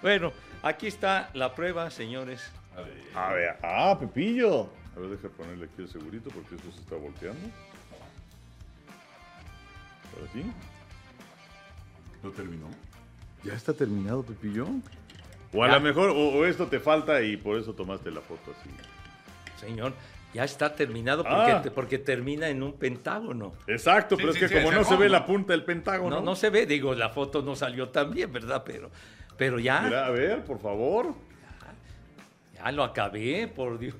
bueno, aquí está la prueba, señores. A ver, A ver, ah, Pepillo. A ver, deja ponerle aquí el segurito porque esto se está volteando. Ahora sí. ¿lo terminó? ¿Ya está terminado, Pepillo? O a lo mejor, o, o esto te falta y por eso tomaste la foto así. Señor, ya está terminado porque, Ah. porque termina en un pentágono. Exacto, Sí, pero sí, es que sí, como no se ve la punta del pentágono. No, no se ve, digo, la foto no salió tan bien, ¿verdad? Pero, pero ya, Mira, a ver, por favor. ya lo acabé, por Dios.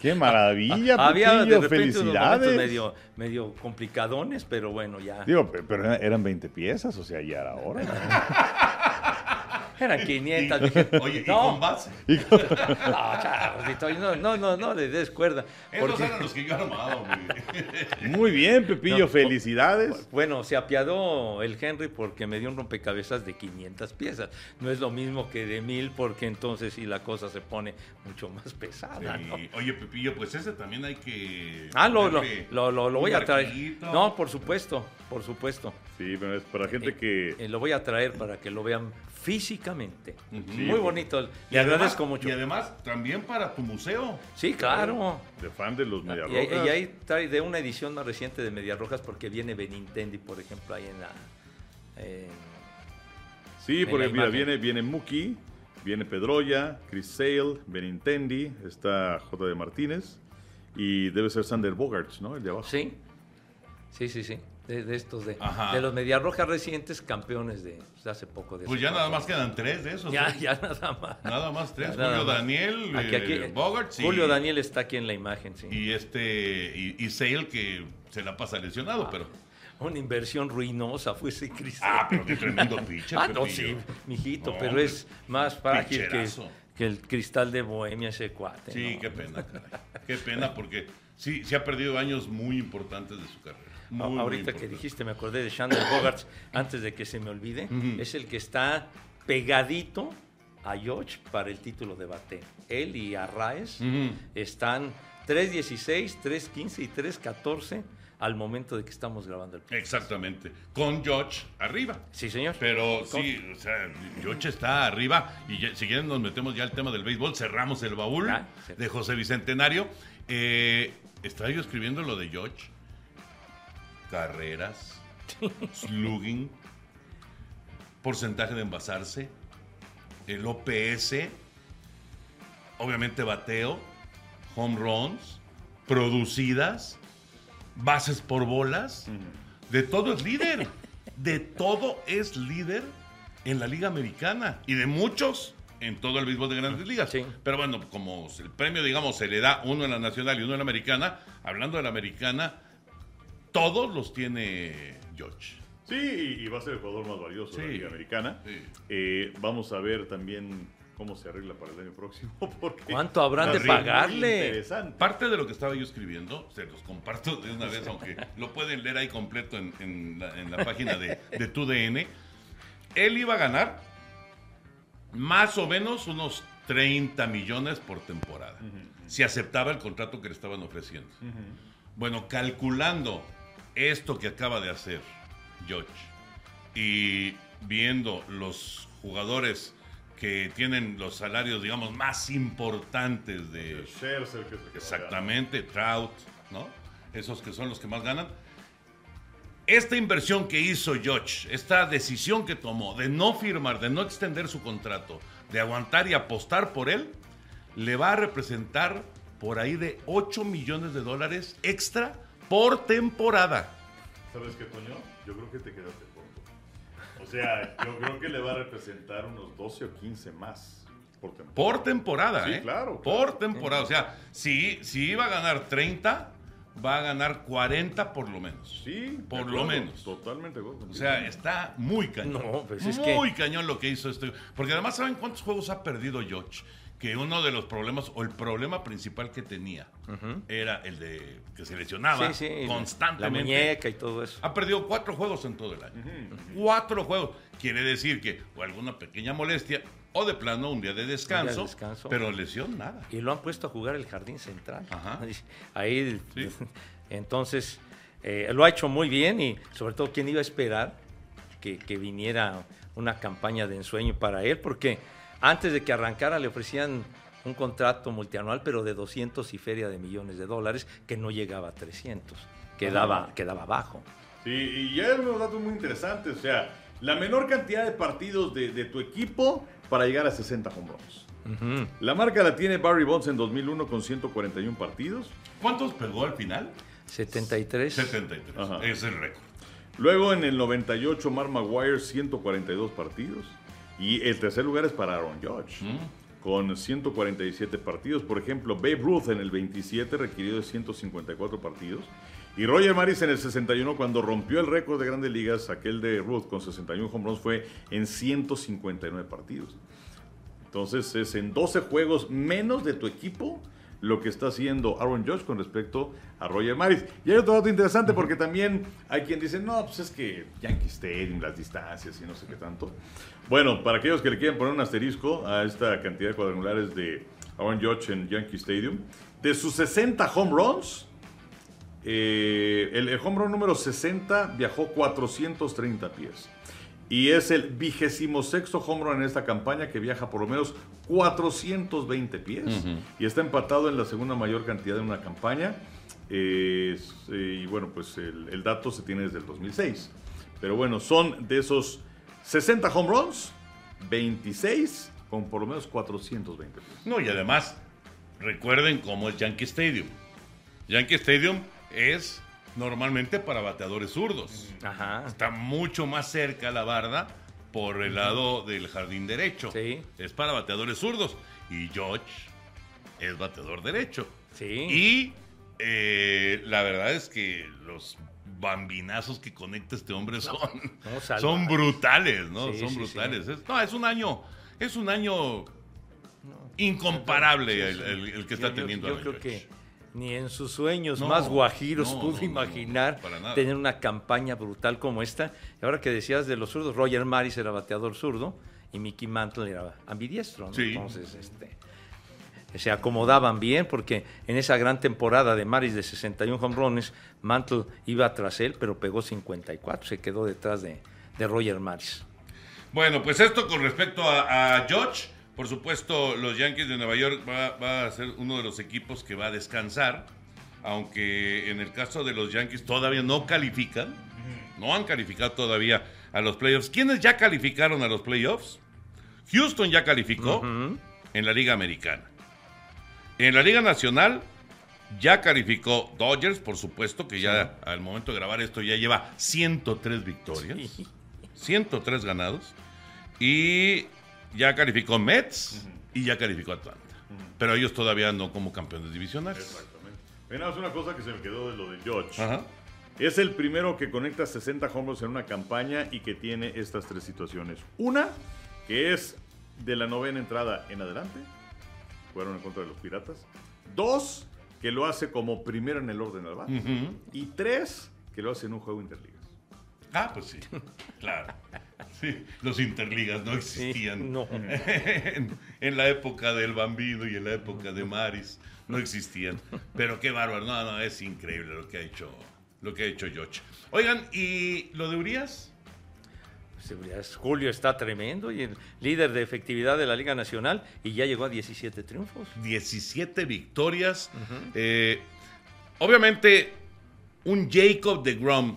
¡Qué maravilla, Había de repente unos ¡Felicidades! medio, medio complicadones, pero bueno, ya. Digo, pe- pero eran 20 piezas, o sea, ya era hora. Eran 500. Y- dije, oye, ¿y no, con base? no, no, no, no, no le des cuerda. Esos porque- eran los que yo armaba, güey. Muy bien, Pepillo, No, felicidades. Bueno, se apiadó el Henry porque me dio un rompecabezas de 500 piezas. No es lo mismo que de 1000 porque entonces sí la cosa se pone mucho más pesada. Oye, Pepillo, pues ese también hay que. Ah, lo, lo, lo, lo- lo un voy a traer. No, por supuesto, por supuesto. Sí, pero es para gente que... Eh, lo voy a traer para que lo vean físicamente. Muy bonito. Y Le además- agradezco mucho. Y además, también para tu museo. Sí, claro. De fan de los Mediarrojas. y ahí trae de una edición más reciente de Medias Rojas porque viene Benintendi, por ejemplo, ahí en la... Sí, en porque la mira, viene, viene Muki, viene Pedroya, Chris Sale, Benintendi, está J. de Martínez y debe ser Sander Bogarts, ¿no? El de abajo. Sí, sí, sí, sí. De, de estos, de, los Medias Rojas recientes, campeones de, pues, hace poco. De Pues ya nada más quedan tres de esos. Ya, ¿eh? ya nada más. Nada más tres. Nada Julio más. Daniel, Aquí, aquí, eh, Bogart, sí. Julio Daniel está aquí en la imagen, sí. Y este. Y, y Sale, que se la pasa lesionado, pero. Una inversión ruinosa fue ese Cristian. Ah, pero qué tremendo pitcher. Ah, no, sí, mijito, No, pero hombre, es más frágil que, que el cristal de Bohemia ese cuate. Sí, ¿no? qué pena, caray. Qué pena, porque sí, sí ha perdido años muy importantes de su carrera. Muy, muy Ahorita que dijiste, me acordé de Shandler Bogarts, antes de que se me olvide, es el que está pegadito a George para el título de bate. Él y Arraez Ujú. están 3.16, 3.15 y 3.14 al momento de que estamos grabando el podcast. Exactamente. Con George arriba. Sí, señor. Pero sí, o sea, George está arriba. Y ya- si quieren, nos metemos ya al tema del béisbol. Cerramos el baúl Ah, sí. de José Bicentenario. Eh, estaba yo escribiendo lo de George. Carreras, slugging, porcentaje de envasarse, el OPS, obviamente bateo, home runs, producidas, bases por bolas. De todo es líder. De todo es líder en la Liga Americana y de muchos en todo el béisbol de grandes ligas. Sí. Pero bueno, como el premio, digamos, se le da uno en la nacional y uno en la americana, hablando de la americana, todos los tiene George. Sí, y va a ser el jugador más valioso de la. Liga Americana. Sí. Eh, vamos a ver también cómo se arregla para el año próximo. Porque ¿Cuánto habrán de pagarle? Interesante. Parte de lo que estaba yo escribiendo, se los comparto de una vez, aunque lo pueden leer ahí completo en, en la, en la página de, de TUDN. Él iba a ganar más o menos unos 30 millones por temporada, si aceptaba el contrato que le estaban ofreciendo. Bueno, calculando esto que acaba de hacer George y viendo los jugadores que tienen los salarios, digamos, más importantes de, Scherzer, que es el que va a Exactamente, Trout, ¿no? Esos que son los que más ganan. esta inversión que hizo George, esta decisión que tomó de no firmar, de no extender su contrato, de aguantar y apostar por él, le va a representar por ahí de 8 millones de dólares extra por temporada. ¿Sabes qué, Toño? Yo creo que te quedaste corto. O sea, yo creo que le va a representar unos 12 o 15 más por temporada. Por temporada, Sí, ¿eh? claro, Por claro. temporada. O sea, si, si iba a ganar 30, va a ganar 40 por lo menos. Sí, Por acuerdo, lo menos. Totalmente O sea, está muy cañón. No, pues es muy que- cañón lo que hizo este. Porque además, ¿saben cuántos juegos ha perdido George? Que uno de los problemas, o el problema principal que tenía, era el de que se lesionaba Sí, sí, constantemente. La muñeca y todo eso. Ha perdido cuatro juegos en todo el año. Cuatro juegos. Quiere decir que o alguna pequeña molestia o de plano un día de descanso, descanso. pero lesión nada. Y lo han puesto a jugar el jardín central. Ajá. Ahí, Sí. entonces, eh, lo ha hecho muy bien y sobre todo, ¿quién iba a esperar que, que viniera una campaña de ensueño para él? Porque antes de que arrancara le ofrecían un contrato multianual, pero de 200 y feria de millones de dólares, que no llegaba a 300, quedaba, quedaba bajo. Sí, y ya hay unos datos muy interesantes. O sea, la menor cantidad de partidos de, de tu equipo para llegar a 60 home runs. La marca la tiene Barry Bonds en 2001 con 141 partidos. ¿Cuántos pegó al final? 73. 73. Ajá. Es el récord. Luego en el 98 Mark Maguire 142 partidos. Y el tercer lugar es para Aaron Judge. Con 147 partidos. Por ejemplo, Babe Ruth en el 27 requirió de 154 partidos. Y Roger Maris en el 61, cuando rompió el récord de grandes ligas, aquel de Ruth con 61 home runs, fue en 159 partidos. Entonces es en 12 juegos menos de tu equipo lo que está haciendo Aaron Judge con respecto a Roger Maris. Y hay otro dato interesante porque también hay quien dice, no, pues es que Yankee Stadium, las distancias y no sé qué tanto. Bueno, para aquellos que le quieren poner un asterisco a esta cantidad de cuadrangulares de Aaron Judge en Yankee Stadium, de sus 60 home runs, eh, el, el home run número 60 viajó 430 pies. Y es el vigésimo sexto home run en esta campaña que viaja por lo menos 420 pies. Y está empatado en la segunda mayor cantidad de una campaña. Eh, eh, y bueno, pues el, el dato se tiene desde el 2006. Pero bueno, son de esos 60 home runs, 26 con por lo menos 420 pies. No, y además, recuerden cómo es Yankee Stadium. Yankee Stadium es normalmente para bateadores zurdos. Ajá. Está mucho más cerca la barda por el lado del jardín derecho. Sí. Es para bateadores zurdos. Y George es bateador derecho. Sí. Y eh, la verdad es que los bambinazos que conecta este hombre son, no, son brutales, ¿no? Sí, son sí, brutales. Es- no, es un año, es un año incomparable el, el- el que está Yo- yo- teniendo Yo, Aaron creo Judge. que ni en sus sueños No, más guajiros no, pudo no, imaginar tener una campaña brutal como esta. Y ahora que decías de los zurdos, Roger Maris era bateador zurdo y Mickey Mantle era ambidiestro. Entonces, este, se acomodaban bien porque en esa gran temporada de Maris de 61 home runs, Mantle iba tras él, pero pegó 54, se quedó detrás de, de Roger Maris. Bueno, pues esto con respecto a, a George. Por supuesto, los Yankees de Nueva York va, va a ser uno de los equipos que va a descansar. Aunque en el caso de los Yankees todavía no califican. No han calificado todavía a los playoffs. ¿Quiénes ya calificaron a los playoffs? Houston ya calificó en la Liga Americana. En la Liga Nacional ya calificó Dodgers, por supuesto, que ya al momento de grabar esto ya lleva 103 victorias. 103 ganados. Y ya calificó Mets y ya calificó Atlanta. Pero ellos todavía no como campeones divisionales. Exactamente. Mira, es una cosa que se me quedó de lo de George. Ajá. Es el primero que conecta 60 home runs en una campaña y que tiene estas tres situaciones. Una, que es de la novena entrada en adelante. Fueron en contra de los Piratas. Dos, que lo hace como primero en el orden al bate. Y tres, que lo hace en un juego interligas. Ah, pues sí, claro. Sí, los interligas no existían. no. en, en la época del Bambino y en la época de Maris no existían. Pero qué bárbaro, no, no, es increíble lo que ha hecho, lo que ha hecho George. Oigan, ¿y lo de Urias? Seguridad. Julio está tremendo y el líder de efectividad de la Liga Nacional y ya llegó a 17 triunfos. 17 victorias. Eh, obviamente, un Jacob de Grom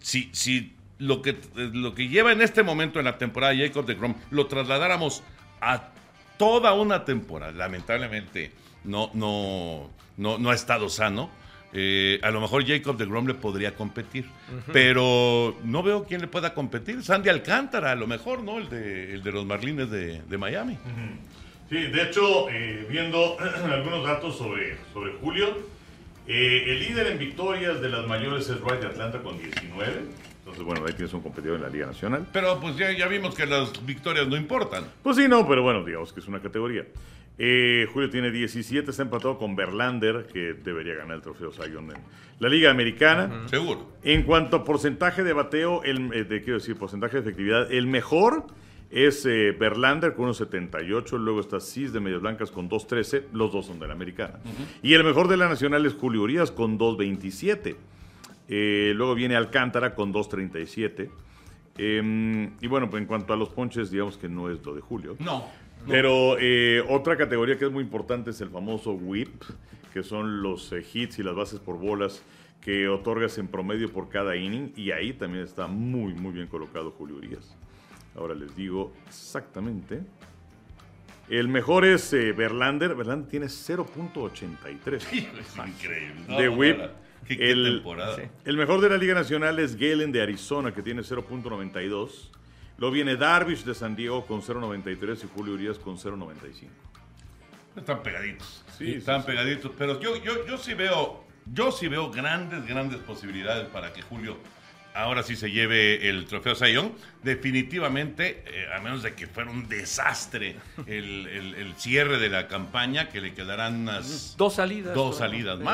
si, si lo, que, lo que lleva en este momento en la temporada Jacob de Grom lo trasladáramos a toda una temporada, lamentablemente no, no, no, no ha estado sano. Eh, a lo mejor Jacob de Grom le podría competir, pero no veo quién le pueda competir. Sandy Alcántara, a lo mejor, ¿no? El de, el de los Marlines de, de Miami. Sí, de hecho, eh, viendo algunos datos sobre, sobre Julio, eh, el líder en victorias de las mayores es Wright de Atlanta con 19. Entonces, bueno, ahí tienes un competidor en la Liga Nacional. Pero pues ya, ya vimos que las victorias no importan. Pues sí, no, pero bueno, digamos que es una categoría. Eh, Julio tiene 17, está empatado con Verlander, que debería ganar el trofeo Sion en la Liga Americana. Seguro. En cuanto a porcentaje de bateo, el, eh, de, quiero decir, porcentaje de efectividad, el mejor es eh, Verlander con 1.78, luego está Cis de Medias Blancas con 2.13, los dos son de la Americana. Y el mejor de la Nacional es Julio Urias con 2.27. Eh, luego viene Alcántara con 2.37. Em, y bueno, pues en cuanto a los ponches, digamos que no es lo de Julio. No. Pero eh, otra categoría que es muy importante es el famoso whip, que son los eh, hits y las bases por bolas que otorgas en promedio por cada inning. Y ahí también está muy, muy bien colocado Julio Urias. Ahora les digo exactamente. El mejor es eh, Verlander. Verlander tiene 0.83. Es increíble. De No, whip. no, ¿Qué, qué El- temporada? Sí. El mejor de la Liga Nacional es Galen de Arizona, que tiene 0.92. Luego viene Darvish de San Diego con 0.93 y Julio Urias con 0.95. Están pegaditos. Sí, están sí, sí. pegaditos. Pero yo, yo, yo sí veo, yo sí veo grandes, grandes posibilidades para que Julio ahora sí se lleve el trofeo Sayón. Definitivamente, eh, a menos de que fuera un desastre el, el- el cierre de la campaña, que le quedarán unas Dos salidas. dos salidas Sí.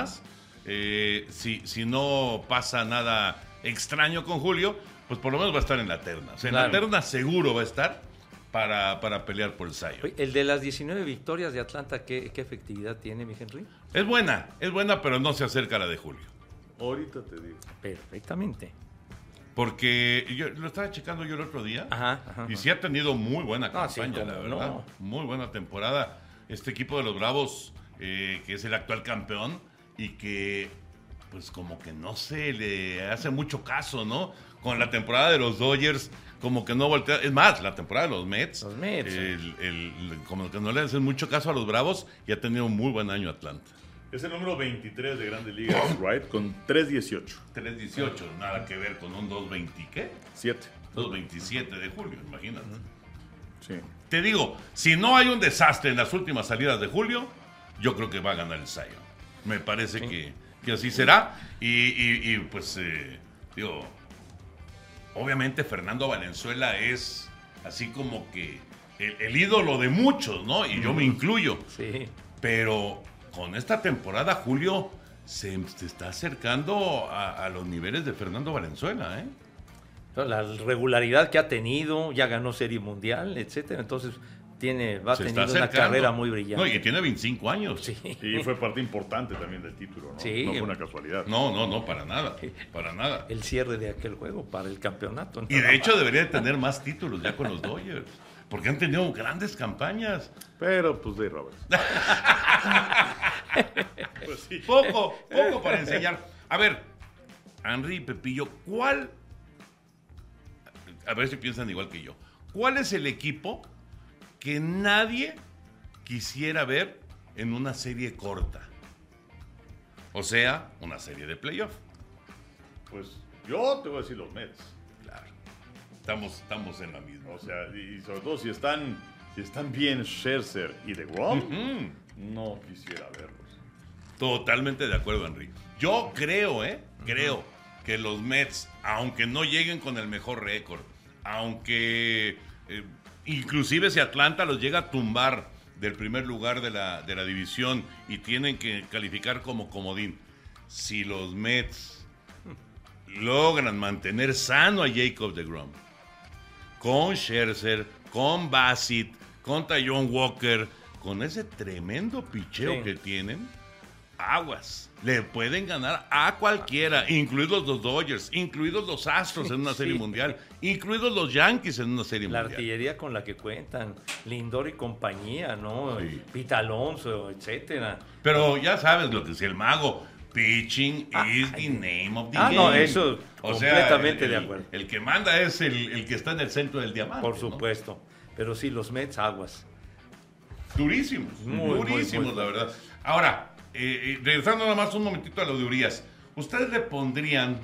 Eh, si, si no pasa nada extraño con Julio, pues por lo menos va a estar en la terna. O sea, en la terna seguro va a estar para, para pelear por el Sayón. Oye, El de las 19 victorias de Atlanta, ¿qué, qué efectividad tiene, mi Henry? Es buena, es buena, pero no se acerca a la de Julio. Ahorita te digo. Perfectamente. Porque yo lo estaba checando yo el otro día. Ajá, ajá, Y sí ha tenido muy buena Ah, sí, campaña, la verdad. no. Muy buena temporada. Este equipo de los Bravos, eh, que es el actual campeón, y que, pues, como que no se le hace mucho caso, ¿no? Con la temporada de los Dodgers, como que no voltea. Es más, la temporada de los Mets. Los Mets, sí. el- el- como que no le hacen mucho caso a los Bravos, y ha tenido un muy buen año Atlanta. Es el número 23 de Grandes Ligas, Wright, con 3.18. 3.18, nada que ver con un 2.20, ¿qué? 7. 2.27 de julio, imagínate. Sí. Te digo, si no hay un desastre en las últimas salidas de julio, yo creo que va a ganar el Sayo. Me parece que, que así será. Y, y- y, pues, eh, digo, obviamente Fernando Valenzuela es así como que el, el ídolo de muchos, ¿no? Y yo me incluyo. Sí. Pero con esta temporada, Julio se, se está acercando a, a los niveles de Fernando Valenzuela, ¿eh? La regularidad que ha tenido, ya ganó Serie Mundial, etcétera. Entonces, tiene, va Se está teniendo una acercando. carrera muy brillante. No, y tiene 25 años. Sí. Y fue parte importante también del título, ¿no? Sí. No fue una casualidad. No, no, no, para nada. Para nada. El cierre de aquel juego para el campeonato. Y de hecho debería de tener más títulos ya con los Dodgers. Porque han tenido grandes campañas. Pero, pues, de Robert. pues sí. Poco, poco para enseñar. A ver, Henry y Pepillo, ¿cuál? A ver si piensan igual que yo. ¿Cuál es el equipo que nadie quisiera ver en una serie corta? O sea, una serie de playoff. Pues yo te voy a decir los Mets. Claro. Estamos, estamos en la misma. O sea, y sobre todo si están, si están bien Scherzer y de Grom, no quisiera verlos. Totalmente de acuerdo, Henry. Yo creo, ¿eh? Creo que los Mets, aunque no lleguen con el mejor récord, aunque eh, inclusive si Atlanta los llega a tumbar del primer lugar de la, de la división y tienen que calificar como comodín, si los Mets logran mantener sano a Jacob de Grom, con Scherzer, con Bassett, con Tyon Walker, con ese tremendo picheo Sí. que tienen, aguas. Le pueden ganar a cualquiera, incluidos los Dodgers, incluidos los Astros en una Sí. serie mundial, incluidos los Yankees en una serie La mundial. artillería con la que cuentan, Lindor y compañía, ¿no? Sí. Pita Alonso, etcétera. Pero ya sabes lo que es el mago. Pitching Ah, is the name of the Ah, game. no, eso O sea, completamente el- de acuerdo. El que manda es el, el que está en el centro del diamante. Por ¿no? supuesto. Pero sí, los Mets, aguas. Durísimos, Muy, muy, durísimos, muy la verdad. Ahora, eh, eh, regresando nada más un momentito a lo de Urias, ¿ustedes le pondrían,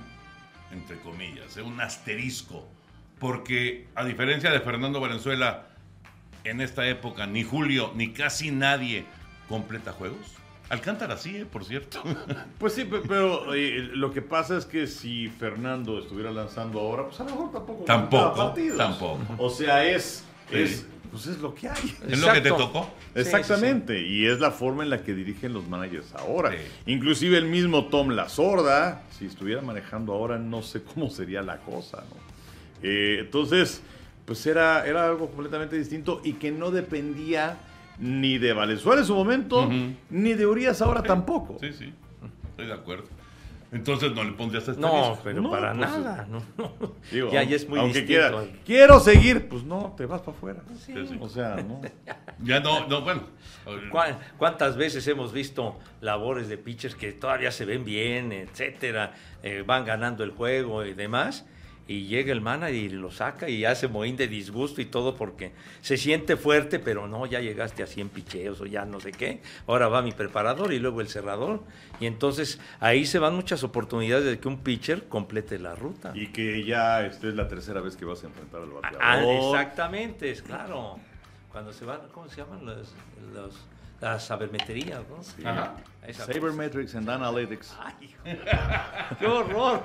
entre comillas, eh, un asterisco? Porque a diferencia de Fernando Valenzuela, en esta época ni Julio ni casi nadie completa juegos. Alcántara sí, eh, por cierto. Pues sí, pe- pero eh, lo que pasa es que si Fernando estuviera lanzando ahora, pues a lo mejor tampoco. Tampoco, partidos. tampoco. O sea, es, Sí. es, pues es lo que hay. ¿Es lo que te Exacto. tocó? Sí, Exactamente, y es la forma en la que dirigen los managers ahora. Sí. Inclusive el mismo Tom La Sorda, si estuviera manejando ahora, no sé cómo sería la cosa, ¿no? Eh, entonces, pues era, era algo completamente distinto y que no dependía ni de Valenzuela en su momento, ni de Urias ahora tampoco. Sí, sí, estoy de acuerdo. Entonces no le pondrías este No, pero No, para pues, nada. No, no. Digo, ya, ya es muy aunque distinto. quiera, quiero seguir, pues no, te vas para afuera. Sí, sí. O sea, no. Ya no, no, bueno. ¿Cuá- ¿Cuántas veces hemos visto labores de pitchers que todavía se ven bien, etcétera, eh, van ganando el juego y demás? Y llega el manager y lo saca y hace moín de disgusto y todo porque se siente fuerte, pero no, ya llegaste a 100 picheos o ya no sé qué. Ahora va mi preparador y luego el cerrador. Y entonces ahí se van muchas oportunidades de que un pitcher complete la ruta. Y que ya esta es la tercera vez que vas a enfrentar al bateador. Ah, exactamente, es claro. Cuando se van, ¿cómo se llaman? Los, los- las sabermeterías, ¿no? Ajá. Sabermetrics and Analytics. Ay, ¡Qué horror!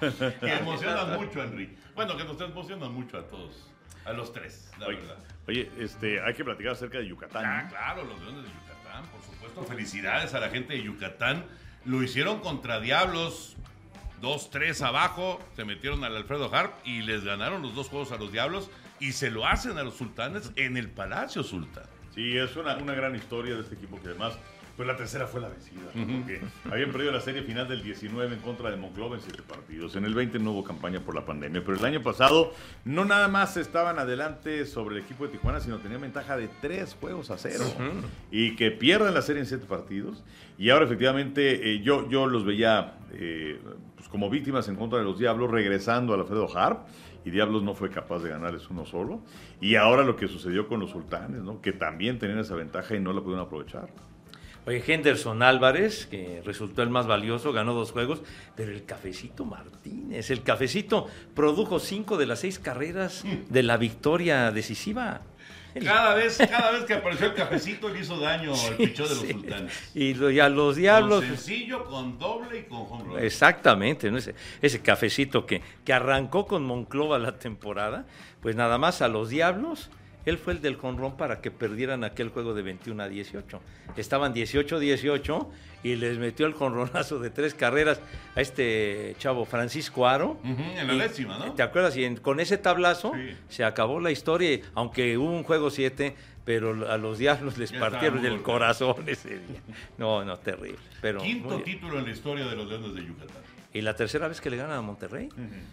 Que emocionan mucho, Henry. Bueno, que nos emocionan mucho a todos. A los tres, la Oye, verdad. oye, este, hay que platicar acerca de Yucatán. Ah, ¿no? claro, los Leones de Yucatán, por supuesto. Felicidades a la gente de Yucatán. Lo hicieron contra Diablos. 2-3 abajo, se metieron al Alfredo Harp y les ganaron los dos juegos a los Diablos y se lo hacen a los Sultanes en el Palacio Sultán. Sí, es una, una gran historia de este equipo que además, pues la tercera fue la vencida, ¿no? porque habían perdido la serie final del 19 en contra de Monclova en siete partidos. En el 20 no hubo campaña por la pandemia, pero el año pasado no nada más estaban adelante sobre el equipo de Tijuana, sino tenían ventaja de tres juegos a cero y que pierden la serie en siete partidos. Y ahora efectivamente eh, yo, yo los veía eh, pues, como víctimas en contra de los Diablos regresando al Alfredo Harp y Diablos no fue capaz de ganarles uno solo. Y ahora lo que sucedió con los sultanes, ¿no? que también tenían esa ventaja y no la pudieron aprovechar. Oye, Henderson Álvarez, que resultó el más valioso, ganó dos juegos, pero el Cafecito Martínez, el Cafecito produjo cinco de las seis carreras de la victoria decisiva. Cada vez, cada vez que apareció el cafecito le hizo daño al pichón de los Sí. Sultanes. Y, lo- y a los diablos. Con sencillo, con doble y con home run. Exactamente, ¿no? ese, ese cafecito que, que arrancó con Monclova la temporada, pues nada más a los diablos, él fue el del jonrón para que perdieran aquel juego de 21 a 18. Estaban 18-18 y les metió el jonronazo de tres carreras a este chavo Francisco Aro. En la Y- décima, ¿no? ¿Te acuerdas? Y en- con ese tablazo Sí. se acabó la historia, aunque hubo un juego 7, pero a los diablos les Ya partieron el corazón ese día. No, no, terrible. Pero Quinto título en la historia de los Leones de Yucatán. Y la tercera vez que le ganan a Monterrey.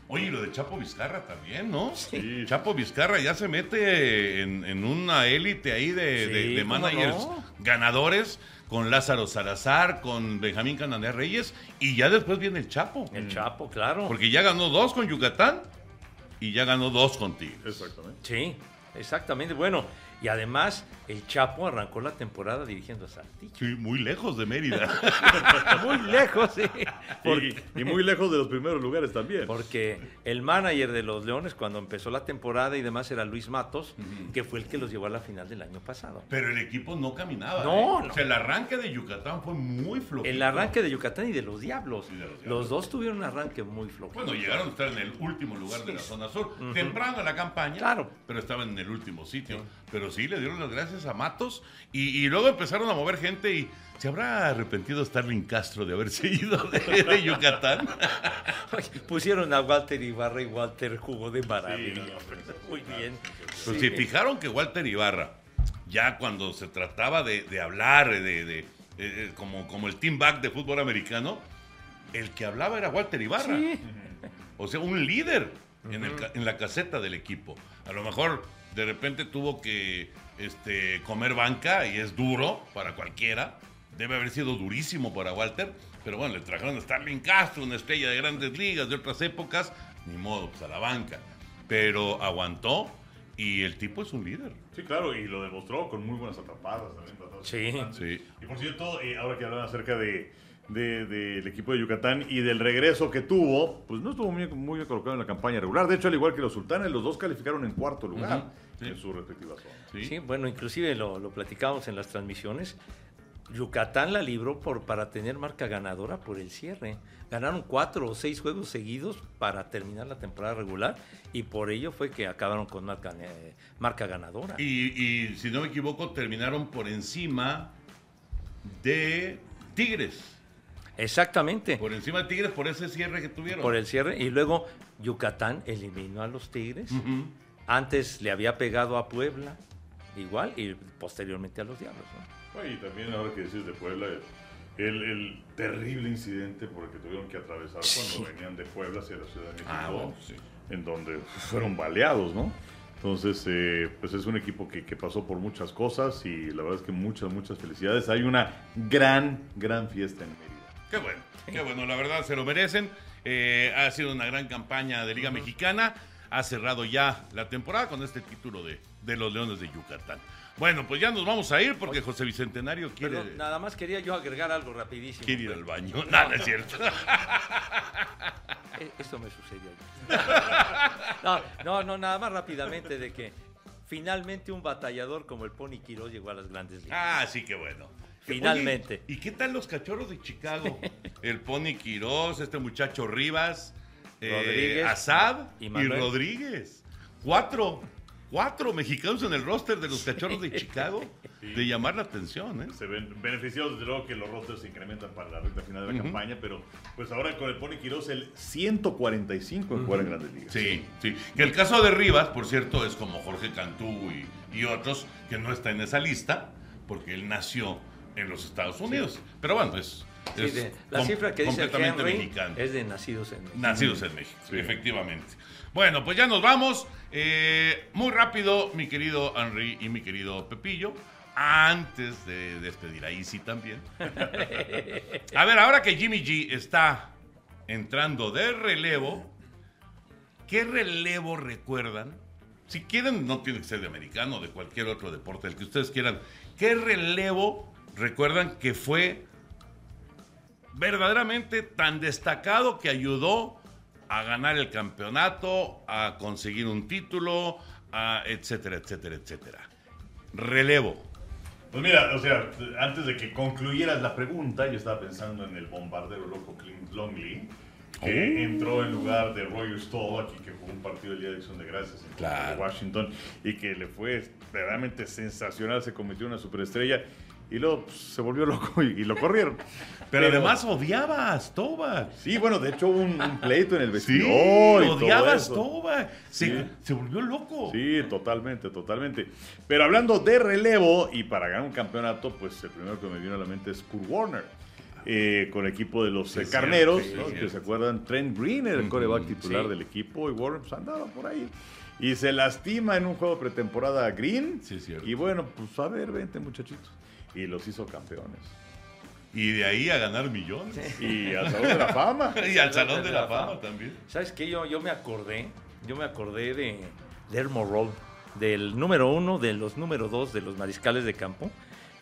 Oye, y lo de Chapo Vizcarra también, ¿no? Sí. Chapo Vizcarra ya se mete en, en una élite ahí de, Sí, de- de ¿cómo managers no? ganadores con Lázaro Salazar, con Benjamín Cananea Reyes y ya después viene el Chapo. El Chapo, claro. Porque ya ganó dos con Yucatán y ya ganó dos con Tigres. Exactamente. Sí, exactamente. Bueno, y además el Chapo arrancó la temporada dirigiendo a Saltillo. Sí, muy lejos de Mérida. Muy lejos, sí. Y, y muy lejos de los primeros lugares también. Porque el manager de los Leones cuando empezó la temporada y demás era Luis Matos, que fue el que los llevó a la final del año pasado. Pero el equipo no caminaba. No, ¿eh? no. O sea, el arranque de Yucatán fue muy flojito. El arranque de Yucatán y de los Diablos. Sí, de los Diablos. Los dos tuvieron un arranque muy flojo. Bueno, llegaron a estar en el último lugar de la zona sur. Temprano en la campaña. Claro. Pero estaban en el último sitio. Pero sí, le dieron las gracias a Matos. Y, y luego empezaron a mover gente y... ¿Se habrá arrepentido Starling Castro de haberse ido de, de Yucatán? Pusieron a Walter Ibarra y Walter jugó de maravilla. Muy bien. Pues Sí. se fijaron que Walter Ibarra, ya cuando se trataba de, de hablar de, de- de- eh, como, como el team back de fútbol americano, el que hablaba era Walter Ibarra. Sí. O sea, un líder en, el en la caseta del equipo. A lo mejor de repente tuvo que este, comer banca y es duro para cualquiera, debe haber sido durísimo para Walter, pero bueno, le trajeron a Starling Castro, una estrella de grandes ligas de otras épocas, ni modo, pues a la banca. Pero aguantó y el tipo es un líder. Sí, claro, y lo demostró con muy buenas atrapadas también. Sí. Sí. Y por cierto, eh, ahora que hablan acerca de, de- del equipo de Yucatán y del regreso que tuvo, pues no estuvo muy, muy bien colocado en la campaña regular. De hecho, al igual que los sultanes, los dos calificaron en cuarto lugar Sí. en su respectiva zona. ¿sí? Sí, bueno, inclusive lo, lo platicábamos en las transmisiones. Yucatán la libró por, para tener marca ganadora por el cierre. Ganaron cuatro o seis juegos seguidos para terminar la temporada regular y por ello fue que acabaron con marca, eh, marca ganadora. Y, y, si no me equivoco, terminaron por encima de Tigres. Exactamente, Por encima de Tigres por ese cierre que tuvieron. por el cierre. Y luego Yucatán eliminó a los Tigres. Antes le había pegado a Puebla, igual, y posteriormente a los Diablos. ¿no? Y también ahora que decís de Puebla, el, el terrible incidente por el que tuvieron que atravesar cuando venían de Puebla hacia la Ciudad de México, Ah, bueno, sí. en donde fueron baleados, ¿no? Entonces, eh, pues es un equipo que, que pasó por muchas cosas y la verdad es que muchas, muchas felicidades. Hay una gran, gran fiesta en Mérida. Qué bueno, qué bueno, la verdad se lo merecen. Eh, ha sido una gran campaña de Liga Mexicana. Ha cerrado ya la temporada con este título de, de los Leones de Yucatán. Bueno, pues ya nos vamos a ir porque José Bicentenario quiere, Perdón, nada más quería yo agregar algo rapidísimo. quiere ir al baño. Nada, es cierto. Eh, Esto me sucedió. No, no, no, nada más rápidamente de que finalmente un batallador como el Pony Quiroz llegó a las grandes ligas. Ah, sí, qué bueno. Finalmente. Oye, ¿Y qué tal los cachorros de Chicago? El Pony Quirós, este muchacho Rivas, eh, Rodríguez Asad y. Rodríguez. Cuatro, cuatro mexicanos en el roster de los cachorros de Chicago. De llamar la atención, ¿eh? Se ven beneficiados, desde luego que los rosters se incrementan para la recta final de la campaña, pero pues ahora con el Pony Quiroz el 145 en jugar en Grandes Ligas. Sí, sí. Que el caso de Rivas, por cierto, es como Jorge Cantú y, y otros, que no está en esa lista, porque él nació en los Estados Unidos. Pero bueno, es, Sí, es de- la cifra que dice completamente Henry mexicano. es de nacidos en México. Nacidos en México, efectivamente. Bueno, pues ya nos vamos. Eh, muy rápido, mi querido Henry y mi querido Pepillo. Antes de despedir a Easy también. A ver, ahora que Jimmy G está entrando de relevo, ¿qué relevo recuerdan? Si quieren, no tiene que ser de americano de cualquier otro deporte, el que ustedes quieran. ¿Qué relevo recuerdan que fue verdaderamente tan destacado que ayudó a ganar el campeonato, a conseguir un título, a etcétera, etcétera, etcétera? Relevo. Pues mira, o sea, antes de que concluyeras la pregunta, yo estaba pensando en el bombardero loco Clint Longley, que Oh. entró en lugar de Roger Stoll, aquí que jugó un partido el día de acción de gracias en Claro. Washington, y que le fue verdaderamente sensacional, se convirtió en una superestrella, y luego pues, se volvió loco y, y lo corrieron. Pero, además odiaba a Stovak. Sí, bueno, de hecho hubo un, un pleito en el Sí, vestidor. y todo odiaba a. Stovak. Se, Sí. se volvió loco. Sí, totalmente, totalmente. Pero hablando de relevo y para ganar un campeonato, pues el primero que me vino a la mente es Kurt Warner. eh, con el equipo de los eh, carneros, cierto, ¿no? que se acuerdan, Trent Green era el coreback titular sí. del equipo y Warner pues andaba por ahí. Y se lastima en un juego pretemporada a Green. Sí, cierto. Y bueno, pues a ver, vente muchachitos. Y los hizo campeones. Y de ahí a ganar millones. Y al Salón de la Fama. y al Salón de la Fama también. ¿Sabes qué? Yo, yo me acordé, yo me acordé de, de Elmo Roll, del número uno, de los número dos de los mariscales de campo,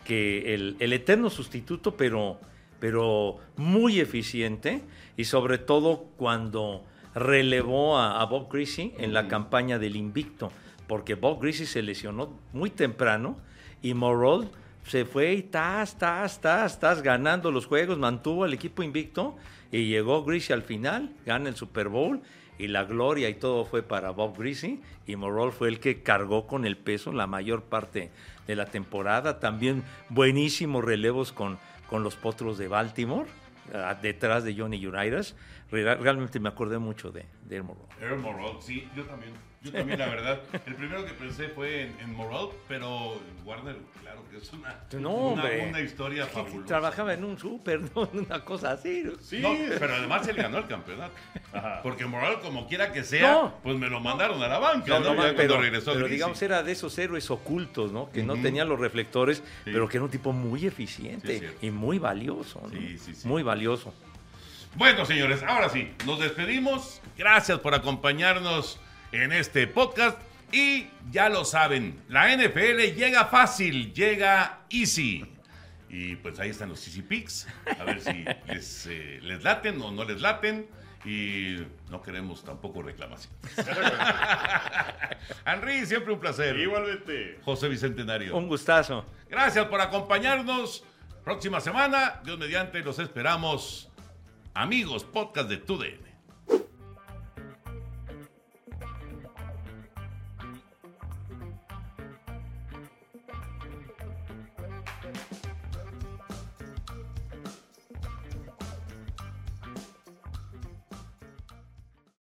que el, el eterno sustituto, pero, pero muy eficiente, y sobre todo cuando relevó a, a Bob Greasy en la campaña del invicto, porque Bob Greasy se lesionó muy temprano y Morroll se fue y tas, tas, tas, tas, ganando los juegos, mantuvo al equipo invicto y llegó Greasy al final, gana el Super Bowl y la gloria y todo fue para Bob Greasy y Morroll fue el que cargó con el peso la mayor parte de la temporada. También buenísimos relevos con, con los potros de Baltimore, ah, detrás de Johnny Unitas. Re- Realmente me acordé mucho de, de Elmo Roll. Earl Morrell, sí, yo también. Yo también, la verdad. El primero que pensé fue en, en Moral, pero Warner, claro que es una, No, una, una historia que fabulosa. Trabajaba en un súper, ¿no? Una cosa así. ¿no? Sí, No, pero además él ganó el campeonato. Ajá. Porque Moral, como quiera que sea, No. pues me lo mandaron a la banca, No, ¿no? no, Ya cuando pero, regresó pero digamos era de esos héroes ocultos, ¿no? Que no Ujú. tenían los reflectores, Sí. pero que era un tipo muy Sí, eficiente cierto. y muy valioso, ¿no? Sí, sí, sí. Muy valioso. Bueno, señores, ahora sí, nos despedimos. Gracias por acompañarnos en este podcast. Y ya lo saben, la NFL llega fácil, llega easy. Y pues ahí están los Easy Picks. A ver si les, eh, les laten o no les laten. Y no queremos tampoco reclamaciones. Henry, siempre un placer. Igualmente. José Bicentenario. Un gustazo. Gracias por acompañarnos. Próxima semana, Dios mediante, los esperamos. Amigos, podcast de TUDN.